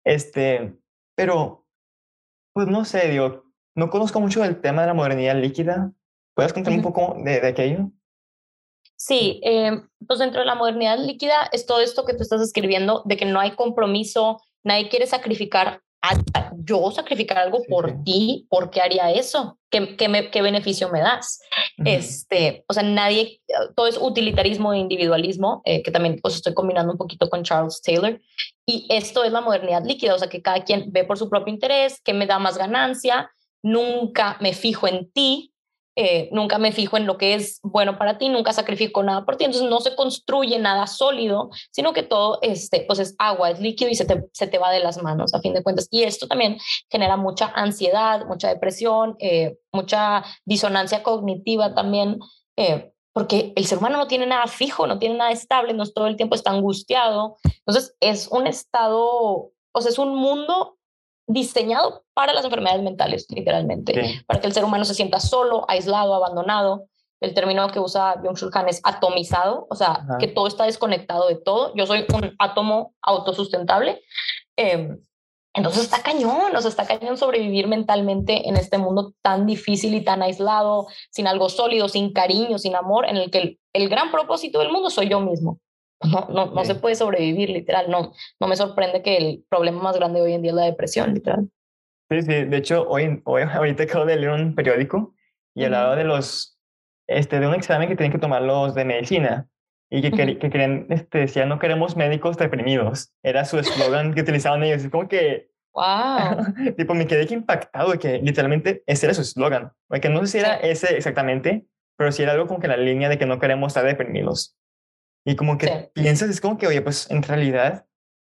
este, pero, pues no sé, digo, no conozco mucho del tema de la modernidad líquida. ¿Puedes contarme un poco de, de aquello? Sí, eh, pues dentro de la modernidad líquida es todo esto que tú estás escribiendo, de que no hay compromiso, nadie quiere sacrificar yo sacrificar algo por ti, ¿por qué haría eso? ¿Qué, qué, qué beneficio me das? este, o sea, nadie, todo es utilitarismo e individualismo, eh, que también pues estoy combinando un poquito con Charles Taylor, y esto es la modernidad líquida, o sea, que cada quien ve por su propio interés, que me da más ganancia, nunca me fijo en ti, eh, nunca me fijo en lo que es bueno para ti, nunca sacrifico nada por ti, entonces no se construye nada sólido, sino que todo este, pues es agua, es líquido y se te, se te va de las manos a fin de cuentas. Y esto también genera mucha ansiedad, mucha depresión, eh, mucha disonancia cognitiva también, eh, porque el ser humano no tiene nada fijo, no tiene nada estable, no todo el tiempo está angustiado. Entonces es un estado, o sea, es un mundo diseñado para las enfermedades mentales, literalmente, para que el ser humano se sienta solo, aislado, abandonado. El término que usa Byung-Chul Han es atomizado, o sea, que todo está desconectado de todo. Yo soy un átomo autosustentable. Em, entonces está cañón, o sea, está cañón sobrevivir mentalmente en este mundo tan difícil y tan aislado, sin algo sólido, sin cariño, sin amor, en el que el gran propósito del mundo soy yo mismo. No, no, no se puede sobrevivir, literal. No, no me sorprende que el problema más grande hoy en día es la depresión, literal. Sí, sí. De hecho, hoy, hoy ahorita acabo de leer un periódico y hablaba de los, este, de un examen que tienen que tomar los de medicina y que, que, querían, este, decía, no queremos médicos deprimidos. Era su eslogan que utilizaban ellos. Es como que... ¡Wow! tipo, me quedé impactado de que literalmente ese era su eslogan. Que no sé si era ese exactamente, pero sí era algo como que la línea de que no queremos estar deprimidos. Y como que piensas, es como que, oye, pues en realidad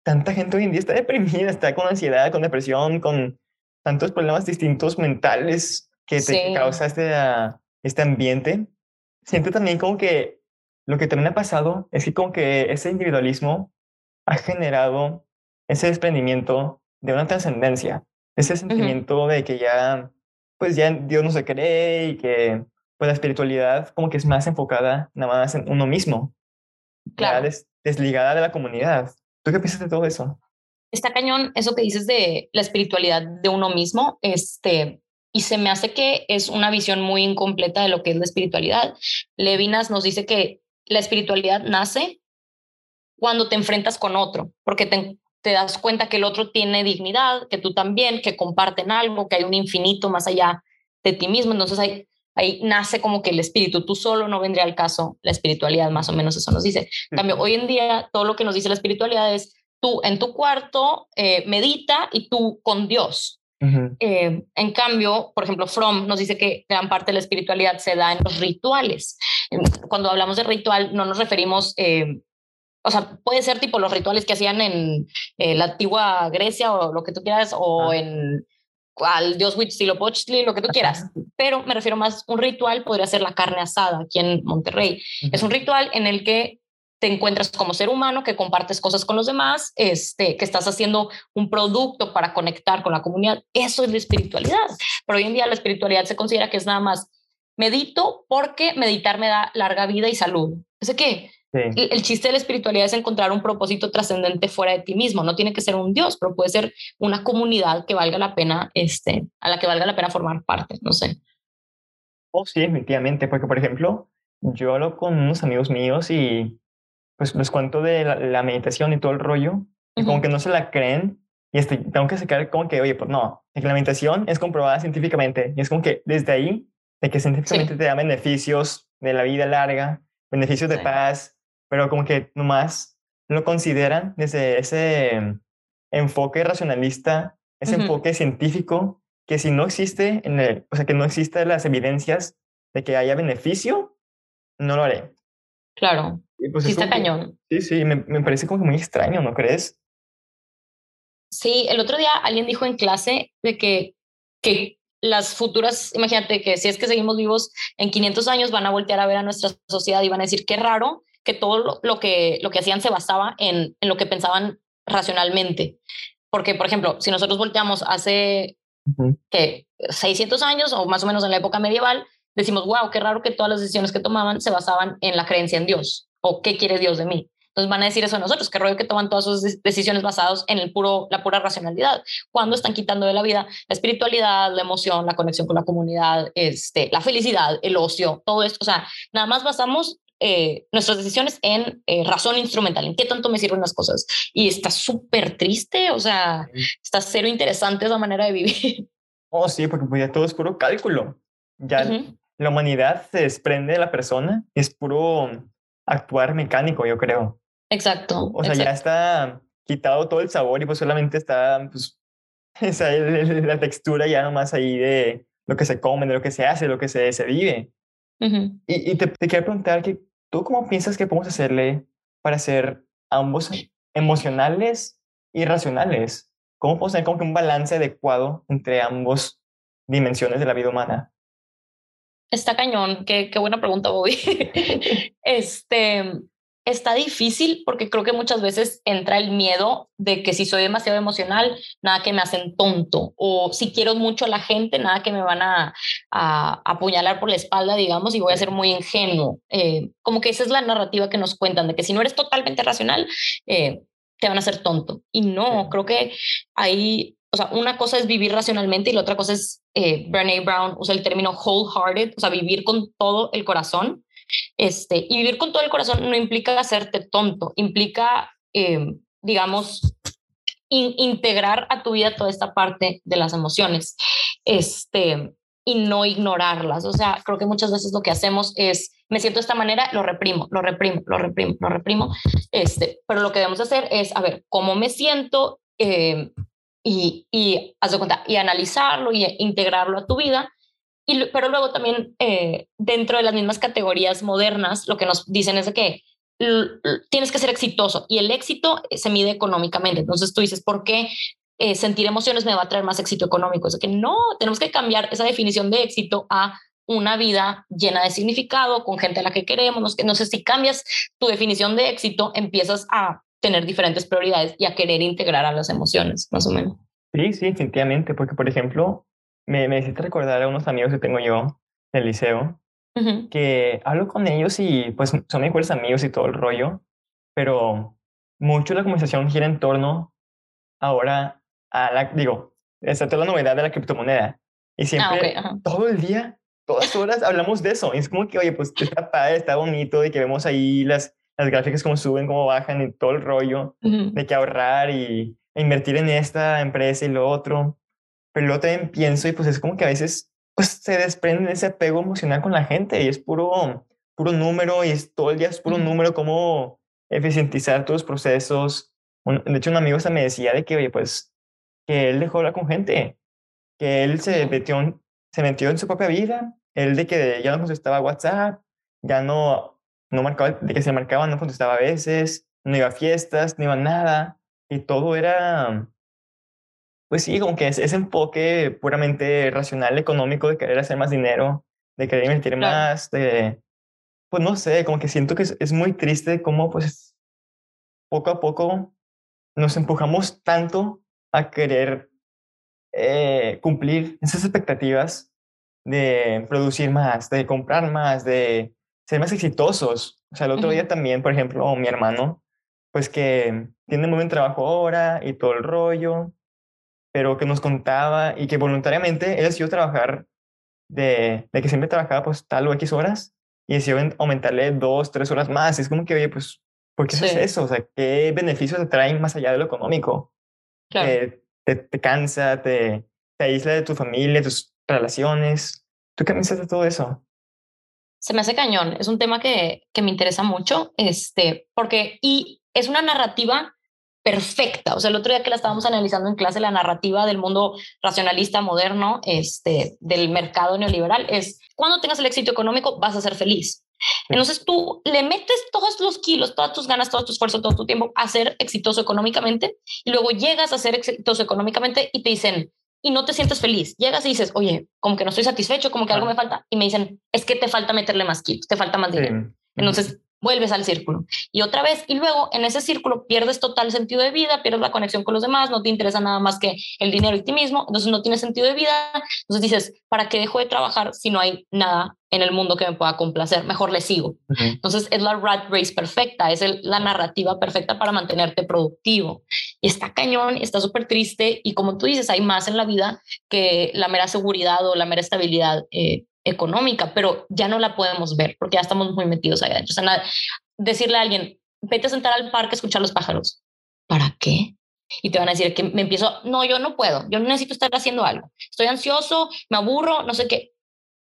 tanta gente hoy en día está deprimida, está con ansiedad, con depresión, con tantos problemas distintos mentales que te causa este, este ambiente. Siento también como que lo que también ha pasado es que como que ese individualismo ha generado ese desprendimiento de una trascendencia, ese sentimiento de que ya, pues ya Dios no se cree y que pues la espiritualidad como que es más enfocada nada más en uno mismo, claro. desligada de la comunidad. ¿Tú qué piensas de todo eso? Está cañón eso que dices de la espiritualidad de uno mismo, este, y se me hace que es una visión muy incompleta de lo que es la espiritualidad. Levinas nos dice que la espiritualidad nace cuando te enfrentas con otro, porque te, te das cuenta que el otro tiene dignidad, que tú también, que comparten algo, que hay un infinito más allá de ti mismo. Entonces ahí, ahí nace como que el espíritu, tú solo no vendría al caso la espiritualidad, más o menos eso nos dice. En cambio, hoy en día todo lo que nos dice la espiritualidad es tú en tu cuarto eh, medita y tú con Dios. Eh, en cambio, por ejemplo, Fromm nos dice que gran parte de la espiritualidad se da en los rituales. Cuando hablamos de ritual, no nos referimos, eh, o sea, puede ser tipo los rituales que hacían en la antigua Grecia o lo que tú quieras, o en al dios Huitzilopochtli, lo que tú quieras, pero me refiero más, un ritual podría ser la carne asada aquí en Monterrey. Es un ritual en el que te encuentras como ser humano, que compartes cosas con los demás, este, que estás haciendo un producto para conectar con la comunidad. Eso es la espiritualidad. Pero hoy en día la espiritualidad se considera que es nada más medito porque meditar me da larga vida y salud. ¿Ese qué? El, chiste de la espiritualidad es encontrar un propósito trascendente fuera de ti mismo. No tiene que ser un Dios, pero puede ser una comunidad que valga la pena, este, a la que valga la pena formar parte. No sé. Oh, sí, definitivamente. Porque, por ejemplo, yo hablo con unos amigos míos y pues les cuento de la, meditación y todo el rollo, y como que no se la creen, y este, tengo que sacar como que, oye, pues no, que la meditación es comprobada científicamente, y es como que desde ahí, de que científicamente te da beneficios de la vida larga, beneficios de paz, pero como que nomás lo consideran desde ese enfoque racionalista, ese enfoque científico, que si no existe, en el, o sea, que no existen las evidencias de que haya beneficio, no lo haré. Claro. Pues sí, está cañón. Sí, sí, me, me, parece como muy extraño, ¿no crees? Sí, el otro día alguien dijo en clase de que, que las futuras, imagínate que si es que seguimos vivos en 500 años van a voltear a ver a nuestra sociedad y van a decir qué raro que todo lo, que, lo que hacían se basaba en, en, lo que pensaban racionalmente. Porque, por ejemplo, si nosotros volteamos hace que 600 años o más o menos en la época medieval, decimos, wow, qué raro que todas las decisiones que tomaban se basaban en la creencia en Dios o qué quiere Dios de mí. Entonces van a decir eso a nosotros, qué rollo que toman todas sus decisiones basadas en el puro, la pura racionalidad, cuando están quitando de la vida la espiritualidad, la emoción, la conexión con la comunidad, este, la felicidad, el ocio, todo esto. O sea, nada más basamos eh, nuestras decisiones en eh, razón instrumental, en qué tanto me sirven las cosas. Y está súper triste, o sea, está cero interesante esa manera de vivir. Oh, sí, porque pues ya todo es puro cálculo. Ya la humanidad se desprende de la persona, es puro actuar mecánico, yo creo. Exacto. O sea, ya está quitado todo el sabor y pues solamente está pues, esa, la textura ya nomás ahí de lo que se come, de lo que se hace, de lo que se, se vive. Y, y te, te, quiero preguntar que tú cómo piensas que podemos hacerle para ser ambos emocionales y racionales. ¿Cómo podemos tener como que un balance adecuado entre ambos dimensiones de la vida humana? Está cañón, qué, qué buena pregunta, Bobby. este, está difícil porque creo que muchas veces entra el miedo de que si soy demasiado emocional, nada que me hacen tonto, o si quiero mucho a la gente, nada que me van a, a, apuñalar por la espalda, digamos, y voy a ser muy ingenuo. Eh, como que esa es la narrativa que nos cuentan, de que si no eres totalmente racional, eh, te van a hacer tonto. Y no, creo que ahí o sea, una cosa es vivir racionalmente y la otra cosa es, eh, Brené Brown usa el término wholehearted, o sea, vivir con todo el corazón. Este, y vivir con todo el corazón no implica hacerte tonto, implica, eh, digamos, integrar a tu vida toda esta parte de las emociones este, y no ignorarlas. O sea, creo que muchas veces lo que hacemos es, me siento de esta manera, lo reprimo, lo reprimo, lo reprimo, lo reprimo. Este, pero lo que debemos hacer es, a ver, ¿cómo me siento? Eh, y, y, cuenta, y analizarlo y integrarlo a tu vida. Pero luego también eh, dentro de las mismas categorías modernas, lo que nos dicen es que tienes que ser exitoso y el éxito se mide económicamente. Entonces tú dices, ¿por qué eh, sentir emociones me va a traer más éxito económico? Es que no, tenemos que cambiar esa definición de éxito a una vida llena de significado, con gente a la que queremos. No, sé si cambias tu definición de éxito, empiezas a tener diferentes prioridades y a querer integrar a las emociones, más o menos. Sí, sí, definitivamente, porque por ejemplo, me, me hiciste recordar a unos amigos que tengo yo del liceo, que hablo con ellos y pues son mejores amigos y todo el rollo, pero mucho la conversación gira en torno ahora a la, digo, esta toda la novedad de la criptomoneda. Y ah, siempre, todo el día, todas horas hablamos de eso. Y es como que, oye, pues está padre, está bonito, y que vemos ahí las, las gráficas cómo suben, cómo bajan y todo el rollo, de que ahorrar y invertir en esta empresa y lo otro. Pero luego también pienso y pues es como que a veces pues se desprende ese apego emocional con la gente y es puro, puro número y es, todo el día es puro número, cómo eficientizar tus procesos. de hecho, un amigo se me decía de que, oye, pues, que él dejó hablar con gente, que él se metió, en, se metió en su propia vida, él de que ya no contestaba WhatsApp, ya no, no marcaba, de que se marcaba no contestaba a veces, no iba a fiestas, no iba a nada, y todo era pues sí, como que es ese enfoque puramente racional, económico, de querer hacer más dinero, de querer invertir más, de, pues no sé, como que siento que es, muy triste cómo pues poco a poco nos empujamos tanto a querer eh, cumplir esas expectativas de producir más, de comprar más, de ser más exitosos. O sea, el otro día también, por ejemplo, mi hermano, pues que tiene muy buen trabajo ahora y todo el rollo, pero que nos contaba y que voluntariamente él decidió trabajar de, de que siempre trabajaba pues tal o X horas y decidió aumentarle dos, tres horas más. es como que, oye, pues, ¿por qué haces eso? O sea, ¿qué beneficios te traen más allá de lo económico? te, te, cansa, te, te aísla de tu familia, tus relaciones. ¿Tú qué piensas de todo eso? Se me hace cañón. Es un tema que, que me interesa mucho, este, porque, y es una narrativa perfecta. O sea, el otro día que la estábamos analizando en clase, la narrativa del mundo racionalista moderno, este, del mercado neoliberal, es cuando tengas el éxito económico vas a ser feliz. Entonces tú le metes todos los kilos, todas tus ganas, todo tu esfuerzo, todo tu tiempo a ser exitoso económicamente y luego llegas a ser exitoso económicamente y te dicen, y no te sientes feliz. Llegas y dices, oye, como que no estoy satisfecho, como que algo me falta. Y me dicen, es que te falta meterle más kilos, te falta más dinero. Entonces, vuelves al círculo. Y otra vez, y luego en ese círculo pierdes total sentido de vida, pierdes la conexión con los demás, no te interesa nada más que el dinero y ti mismo, entonces no tienes sentido de vida. Entonces dices, ¿para qué dejo de trabajar si no hay nada en el mundo que me pueda complacer? Mejor le sigo. Entonces es la rat race perfecta, es la narrativa perfecta para mantenerte productivo. Y está cañón, está súper triste y como tú dices, hay más en la vida que la mera seguridad o la mera estabilidad eh, económica, pero ya no la podemos ver porque ya estamos muy metidos allá adentro. O sea, decirle a alguien, vete a sentar al parque a escuchar los pájaros. ¿Para qué? Y te van a decir que me empiezo, no, yo no puedo, yo necesito estar haciendo algo. Estoy ansioso, me aburro, no sé qué.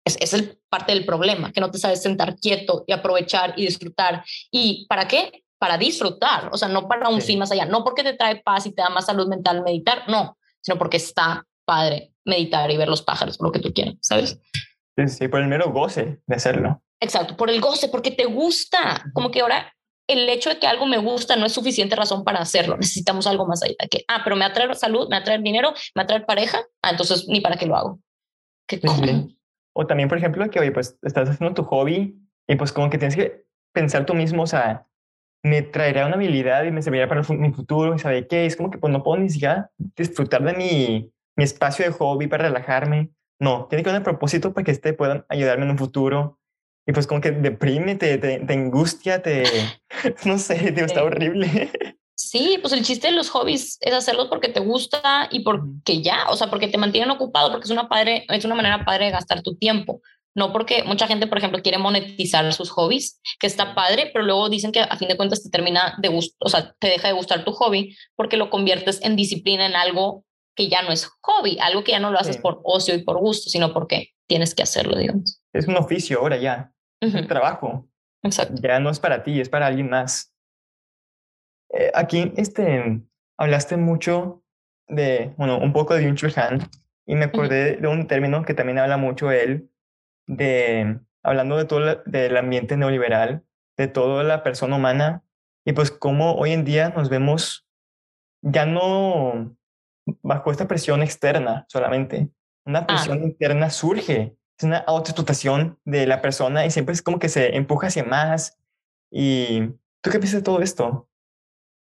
Es, es el, parte del problema, que no te sabes sentar quieto y aprovechar y disfrutar. ¿Y para qué? Para disfrutar, o sea, no para un fin más allá, no porque te trae paz y te da más salud mental meditar, no, sino porque está padre meditar y ver los pájaros, lo que tú quieras, ¿sabes? Sí, por el mero goce de hacerlo. Exacto, por el goce, porque te gusta. Como que ahora el hecho de que algo me gusta no es suficiente razón para hacerlo. Necesitamos algo más allá. Que, ah, pero me atrae salud, me atrae dinero, me atrae pareja. Ah, entonces ni para qué lo hago. ¿Qué o también, por ejemplo, que, oye, pues estás haciendo tu hobby y pues como que tienes que pensar tú mismo, o sea, me traerá una habilidad y me servirá para mi futuro y sabe qué. Es como que pues no puedo ni siquiera disfrutar de mi, mi espacio de hobby para relajarme. No, tiene que haber un propósito para que este puedan ayudarme en un futuro. Y pues como que deprime, te, te, angustia, te... no sé, tío, está horrible. Sí, pues el chiste de los hobbies es hacerlos porque te gusta y porque ya, o sea, porque te mantienen ocupado, porque es una, padre, es una manera padre de gastar tu tiempo. No porque mucha gente, por ejemplo, quiere monetizar sus hobbies, que está padre, pero luego dicen que a fin de cuentas te termina de gustar, o sea, te deja de gustar tu hobby porque lo conviertes en disciplina, en algo que ya no es hobby, algo que ya no lo haces por ocio y por gusto, sino porque tienes que hacerlo, digamos. Es un oficio ahora ya, es un trabajo. Exacto. Ya no es para ti, es para alguien más. Eh, aquí este, hablaste mucho de, bueno, un poco de Yun Han y me acordé de un término que también habla mucho él, de, hablando de todo el, del ambiente neoliberal, de toda la persona humana y pues cómo hoy en día nos vemos ya no bajo esta presión externa solamente, una ah. presión interna surge, es una autoexplotación de la persona y siempre es como que se empuja hacia más. ¿Y tú qué piensas de todo esto?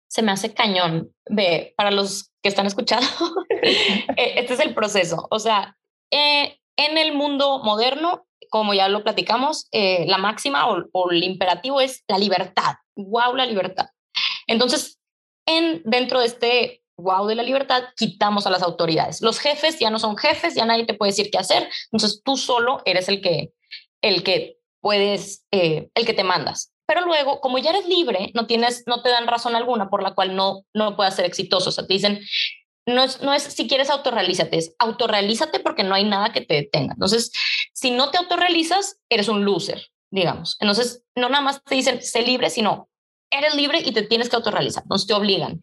Se me hace cañón. Ve, para los que están escuchando, eh, este es el proceso. O sea, eh, en el mundo moderno, como ya lo platicamos, eh, la máxima o, o, el imperativo es la libertad. ¡Wow, la libertad! Entonces, en, dentro de este wow de la libertad, quitamos a las autoridades. Los jefes ya no son jefes, ya nadie te puede decir qué hacer, entonces tú solo eres el que, el que puedes, eh, el que te mandas. Pero luego, como ya eres libre, no tienes, no te dan razón alguna por la cual no, no puedas ser exitoso. O sea, te dicen, no es, no es si quieres autorrealízate, es autorrealízate porque no hay nada que te detenga. Entonces, si no te autorrealizas, eres un loser, digamos. Entonces, no nada más te dicen, sé libre, sino eres libre y te tienes que autorrealizar, entonces te obligan.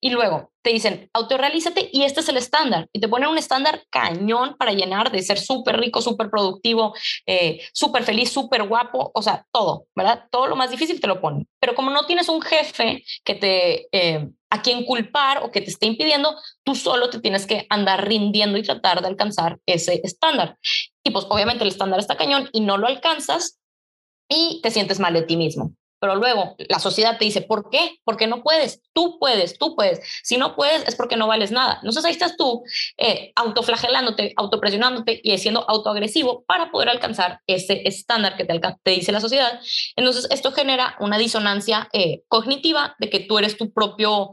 Y luego te dicen, autorrealízate y este es el estándar. Y te ponen un estándar cañón para llenar de ser súper rico, súper productivo, eh, súper feliz, súper guapo, o sea, todo, ¿verdad? Todo lo más difícil te lo ponen. Pero como no tienes un jefe que te, eh, a quien culpar o que te esté impidiendo, tú solo te tienes que andar rindiendo y tratar de alcanzar ese estándar. Y pues obviamente el estándar está cañón y no lo alcanzas y te sientes mal de ti mismo pero luego la sociedad te dice, ¿por qué? Porque no puedes, tú puedes, tú puedes. Si no puedes es porque no vales nada. Entonces ahí estás tú eh, autoflagelándote, autopresionándote y siendo autoagresivo para poder alcanzar ese estándar que te, te dice la sociedad. Entonces esto genera una disonancia eh, cognitiva de que tú eres tu propio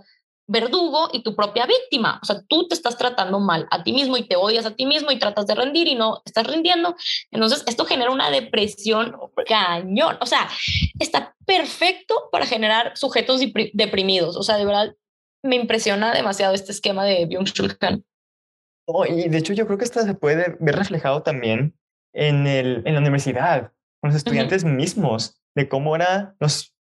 verdugo y tu propia víctima. O sea, tú te estás tratando mal a ti mismo y te odias a ti mismo y tratas de rendir y no estás rindiendo. Entonces, esto genera una depresión cañón. O sea, está perfecto para generar sujetos deprimidos. O sea, de verdad, me impresiona demasiado este esquema de Byung-Chul Han. Oh, y de hecho, yo creo que esto se puede ver reflejado también en, el, en la universidad, con los estudiantes mismos, de cómo ahora nos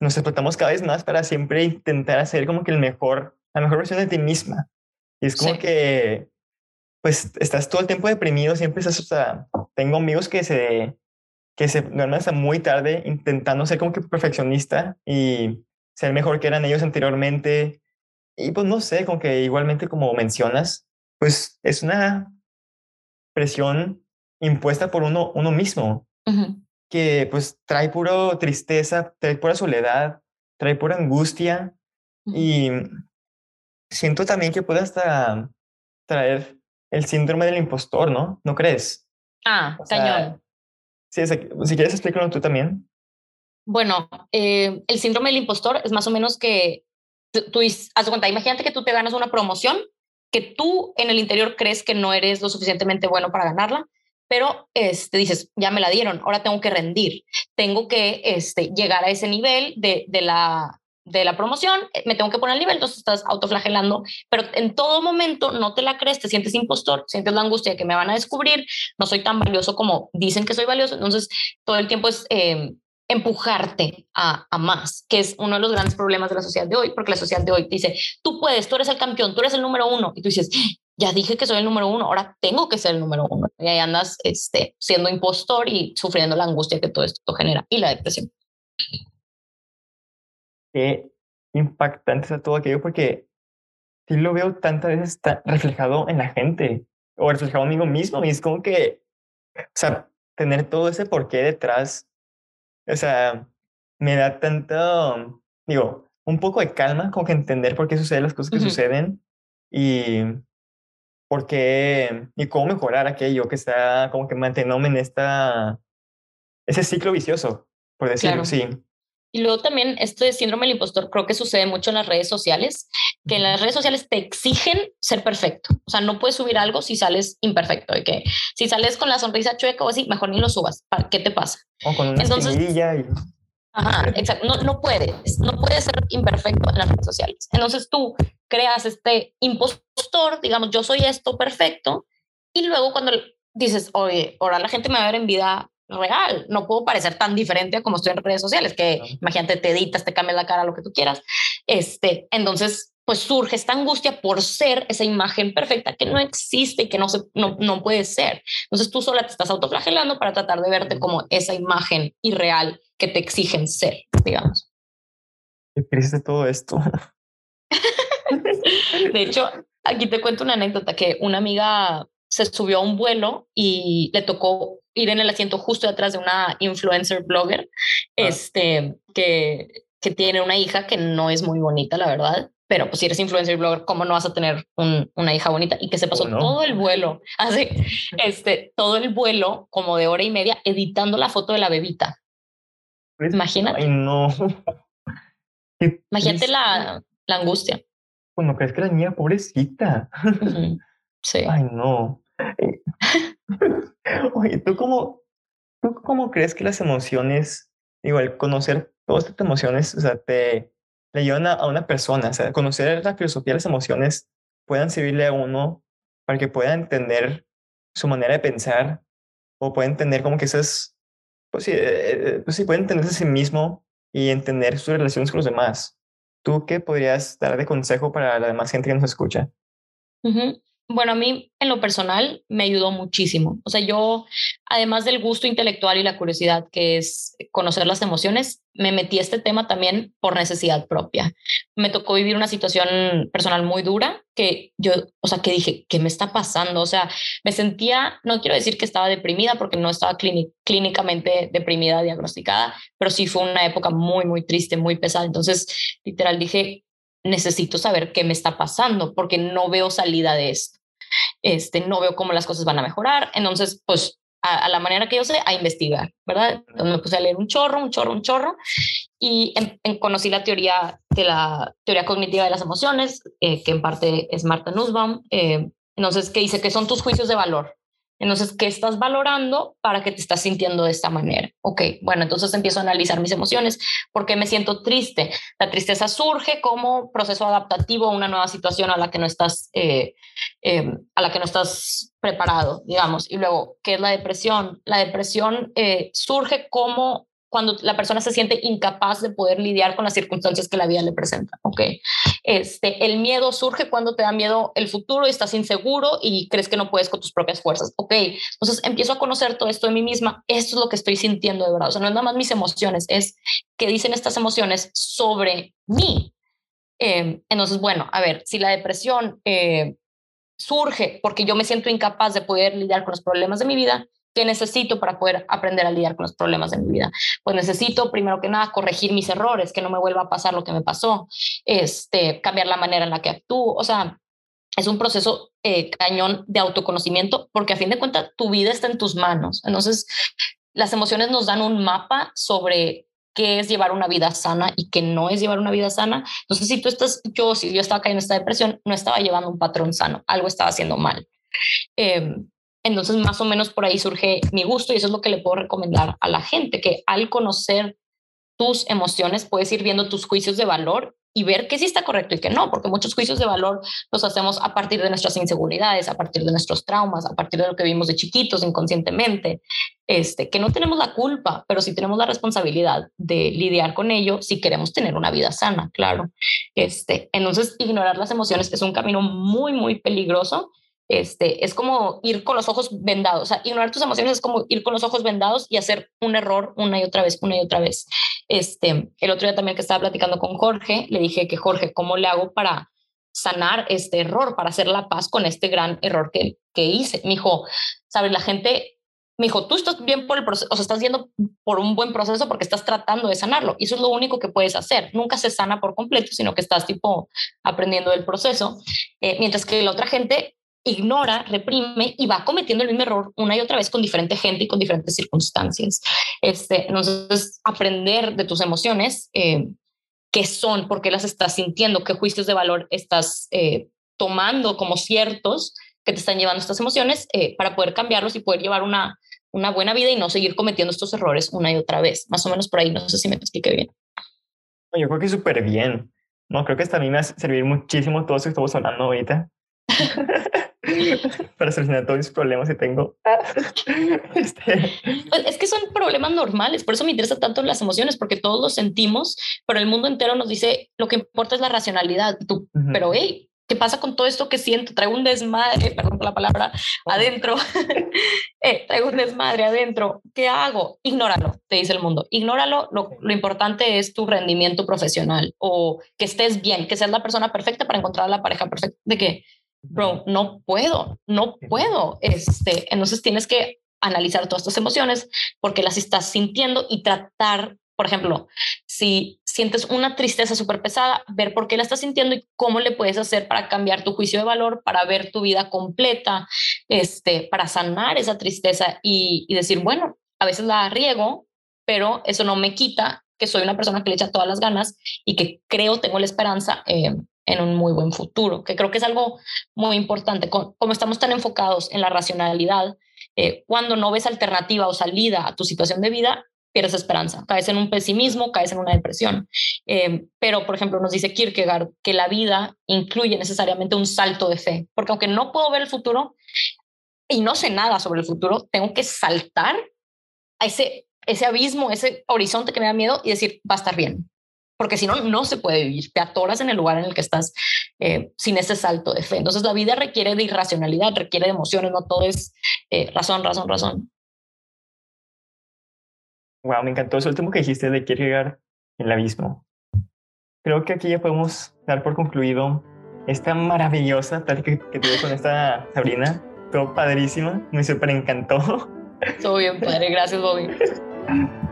nos explotamos cada vez más para siempre intentar hacer como que el mejor, la mejor versión de ti misma. Y es como que, pues, estás todo el tiempo deprimido, siempre estás, o sea, tengo amigos que se, que se duermen hasta muy tarde intentando ser como que perfeccionista y ser mejor que eran ellos anteriormente. Y pues no sé, como que igualmente como mencionas, pues es una presión impuesta por uno, uno mismo que pues trae puro tristeza, trae pura soledad, trae pura angustia y siento también que puede hasta traer el síndrome del impostor, ¿no? ¿No crees? Ah, cañón. Sí, si quieres explícalo tú también. Bueno, eh, el síndrome del impostor es más o menos que tú, haz cuenta, imagínate que tú te ganas una promoción que tú en el interior crees que no eres lo suficientemente bueno para ganarla pero este, dices, ya me la dieron, ahora tengo que rendir, tengo que este, llegar a ese nivel de, de, la, de la promoción, eh, me tengo que poner al nivel, entonces estás autoflagelando, pero en todo momento no te la crees, te sientes impostor, sientes la angustia de que me van a descubrir, no soy tan valioso como dicen que soy valioso, entonces todo el tiempo es... Eh, empujarte a, a, más, que es uno de los grandes problemas de la sociedad de hoy, porque la sociedad de hoy dice, tú puedes, tú eres el campeón, tú eres el número uno, y tú dices, ya dije que soy el número uno, ahora tengo que ser el número uno. Y ahí andas este, siendo impostor y sufriendo la angustia que todo esto genera y la depresión. Qué impactante es todo aquello porque sí lo veo tantas veces está reflejado en la gente o reflejado en mí mismo y es como que, o sea, tener todo ese porqué detrás, o sea, me da tanto, digo, un poco de calma, como que entender por qué suceden las cosas que suceden y por qué y cómo mejorar aquello que está como que manteniéndome en esta, ese ciclo vicioso, por decirlo así. Y luego también este síndrome del impostor creo que sucede mucho en las redes sociales, que en las redes sociales te exigen ser perfecto. O sea, no puedes subir algo si sales imperfecto. De que si sales con la sonrisa chueca o así, mejor ni lo subas. ¿Qué te pasa? O con una Entonces, y... Ajá, exacto. No, no puedes, no puedes ser imperfecto en las redes sociales. Entonces tú creas este impostor, digamos, yo soy esto perfecto, y luego cuando dices, oye, ahora la gente me va a ver en vida real, no puedo parecer tan diferente a como estoy en redes sociales, que imagínate, te editas, te cambias la cara, lo que tú quieras. Este, entonces, pues surge esta angustia por ser esa imagen perfecta que no existe y que no, se, no, no puede ser. Entonces tú sola te estás autoflagelando para tratar de verte como esa imagen irreal que te exigen ser, digamos. ¿Qué de todo esto? de hecho, aquí te cuento una anécdota que una amiga se subió a un vuelo y le tocó ir en el asiento justo detrás de una influencer blogger, ah. este, que, que tiene una hija que no es muy bonita, la verdad. Pero pues si eres influencer blogger, ¿cómo no vas a tener una hija bonita? Y que se pasó todo el vuelo, así, este, todo el vuelo como de hora y media editando la foto de la bebita. Imagínate. Ay, no. Imagínate la, la angustia. Bueno, crees que la niña pobrecita. Sí. Ay, no. Oye, ¿tú cómo, ¿tú cómo crees que las emociones, igual conocer todas estas emociones, o sea, te, le ayudan a, una persona, o sea, conocer la filosofía de las emociones puedan servirle a uno para que pueda entender su manera de pensar o pueda entender como que esas, pues sí, eh, eh, pues sí, puede entenderse a sí mismo y entender sus relaciones con los demás. ¿Tú qué podrías dar de consejo para la demás gente que nos escucha? Bueno, a mí en lo personal me ayudó muchísimo. O sea, yo, además del gusto intelectual y la curiosidad que es conocer las emociones, me metí a este tema también por necesidad propia. Me tocó vivir una situación personal muy dura que yo, o sea, que dije, ¿qué me está pasando? O sea, me sentía, no quiero decir que estaba deprimida porque no estaba clínicamente deprimida, diagnosticada, pero sí fue una época muy, muy triste, muy pesada. Entonces, literal, dije, necesito saber qué me está pasando porque no veo salida de esto este, no veo cómo las cosas van a mejorar, entonces, pues a, la manera que yo sé, a investigar, ¿verdad? Entonces me puse a leer un chorro, un chorro, un chorro, y conocí la teoría de la teoría cognitiva de las emociones, eh, que en parte es Marta Nussbaum, eh, entonces, que dice que son tus juicios de valor. Entonces, ¿qué estás valorando para que te estás sintiendo de esta manera? Ok, bueno, entonces empiezo a analizar mis emociones. ¿Por qué me siento triste? La tristeza surge como proceso adaptativo a una nueva situación a la que no estás, eh, em, a la que no estás preparado, digamos. Y luego, ¿qué es la depresión? La depresión eh, surge como cuando la persona se siente incapaz de poder lidiar con las circunstancias que la vida le presenta. Ok. Este, el miedo surge cuando te da miedo el futuro y estás inseguro y crees que no puedes con tus propias fuerzas. Ok. Entonces empiezo a conocer todo esto de mí misma. Esto es lo que estoy sintiendo de verdad. O sea, no es nada más mis emociones, es qué dicen estas emociones sobre mí. Em, entonces, bueno, a ver, si la depresión eh, surge porque yo me siento incapaz de poder lidiar con los problemas de mi vida, ¿Qué necesito para poder aprender a lidiar con los problemas de mi vida? Pues necesito, primero que nada, corregir mis errores, que no me vuelva a pasar lo que me pasó, este, cambiar la manera en la que actúo. O sea, es un proceso eh, cañón de autoconocimiento, porque a fin de cuentas tu vida está en tus manos. Entonces, las emociones nos dan un mapa sobre qué es llevar una vida sana y qué no es llevar una vida sana. Entonces, si tú estás, yo, si yo estaba cayendo en esta depresión, no estaba llevando un patrón sano, algo estaba haciendo mal. Eh, entonces, más o menos por ahí surge mi gusto y eso es lo que le puedo recomendar a la gente, que al conocer tus emociones puedes ir viendo tus juicios de valor y ver qué sí está correcto y qué no, porque muchos juicios de valor los hacemos a partir de nuestras inseguridades, a partir de nuestros traumas, a partir de lo que vimos de chiquitos inconscientemente, este, que no tenemos la culpa, pero sí tenemos la responsabilidad de lidiar con ello si queremos tener una vida sana, claro. Este, entonces, ignorar las emociones es un camino muy, muy peligroso este, es como ir con los ojos vendados. Ignorar tus emociones es como ir con los ojos vendados y hacer un error una y otra vez, una y otra vez. Este, el otro día también que estaba platicando con Jorge, le dije que Jorge, ¿cómo le hago para sanar este error, para hacer la paz con este gran error que, que hice? Me dijo, sabes, la gente, me dijo, tú estás bien por el proceso, o sea, estás yendo por un buen proceso porque estás tratando de sanarlo. Y eso es lo único que puedes hacer. Nunca se sana por completo, sino que estás tipo aprendiendo del proceso. Eh, mientras que la otra gente ignora, reprime y va cometiendo el mismo error una y otra vez con diferente gente y con diferentes circunstancias. Este, entonces, aprender de tus emociones, eh, qué son, por qué las estás sintiendo, qué juicios de valor estás eh, tomando como ciertos que te están llevando estas emociones eh, para poder cambiarlos y poder llevar una, una buena vida y no seguir cometiendo estos errores una y otra vez. Más o menos por ahí, no sé si me expliqué bien. Yo creo que súper bien. No, creo que mí me va a servir muchísimo todo eso que estamos hablando ahorita para solucionar todos mis problemas que tengo. Este. Pues, es que son problemas normales, por eso me interesa tanto las emociones, porque todos los sentimos, pero el mundo entero nos dice lo que importa es la racionalidad. Tú, Pero hey, ¿Qué pasa con todo esto que siento? Traigo un desmadre, perdón por la palabra, adentro. eh, traigo un desmadre adentro. ¿Qué hago? Ignóralo, te dice el mundo. Ignóralo. Lo, lo, importante es tu rendimiento profesional o que estés bien, que seas la persona perfecta para encontrar a la pareja perfecta. De que, bro, no puedo, no puedo. Este, entonces tienes que analizar todas tus emociones porque las estás sintiendo y tratar por ejemplo, si sientes una tristeza súper pesada, ver por qué la estás sintiendo y cómo le puedes hacer para cambiar tu juicio de valor, para ver tu vida completa, este, para sanar esa tristeza y, decir, bueno, a veces la riego, pero eso no me quita que soy una persona que le echa todas las ganas y que creo, tengo la esperanza eh, en un muy buen futuro, que creo que es algo muy importante. Como estamos tan enfocados en la racionalidad, eh, cuando no ves alternativa o salida a tu situación de vida, pierdes esperanza, caes en un pesimismo, caes en una depresión. Eh, pero, por ejemplo, nos dice Kierkegaard que la vida incluye necesariamente un salto de fe, porque aunque no puedo ver el futuro y no sé nada sobre el futuro, tengo que saltar a ese, ese abismo, ese horizonte que me da miedo y decir, va a estar bien. Porque si no, no se puede vivir. Te atoras en el lugar en el que estás eh, sin ese salto de fe. Entonces, la vida requiere de irracionalidad, requiere de emociones, no todo es eh, razón, razón, razón. Wow, me encantó eso último que dijiste de Kierkegaard, el abismo. Creo que aquí ya podemos dar por concluido esta maravillosa plática que tuve con esta Sabrina. Todo padrísima, me súper encantó. Todo bien, padre. Gracias, Bobby.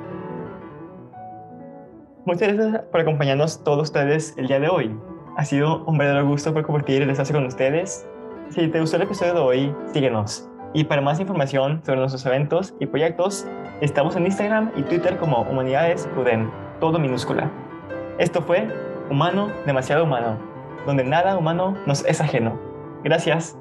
Muchas gracias por acompañarnos todos ustedes el día de hoy. Ha sido un verdadero gusto por compartir el desastre con ustedes. Si te gustó el episodio de hoy, síguenos. Y para más información sobre nuestros eventos y proyectos, estamos en Instagram y Twitter como Humanidades UDEM, todo minúscula. Esto fue Humano, demasiado humano, donde nada humano nos es ajeno. Gracias.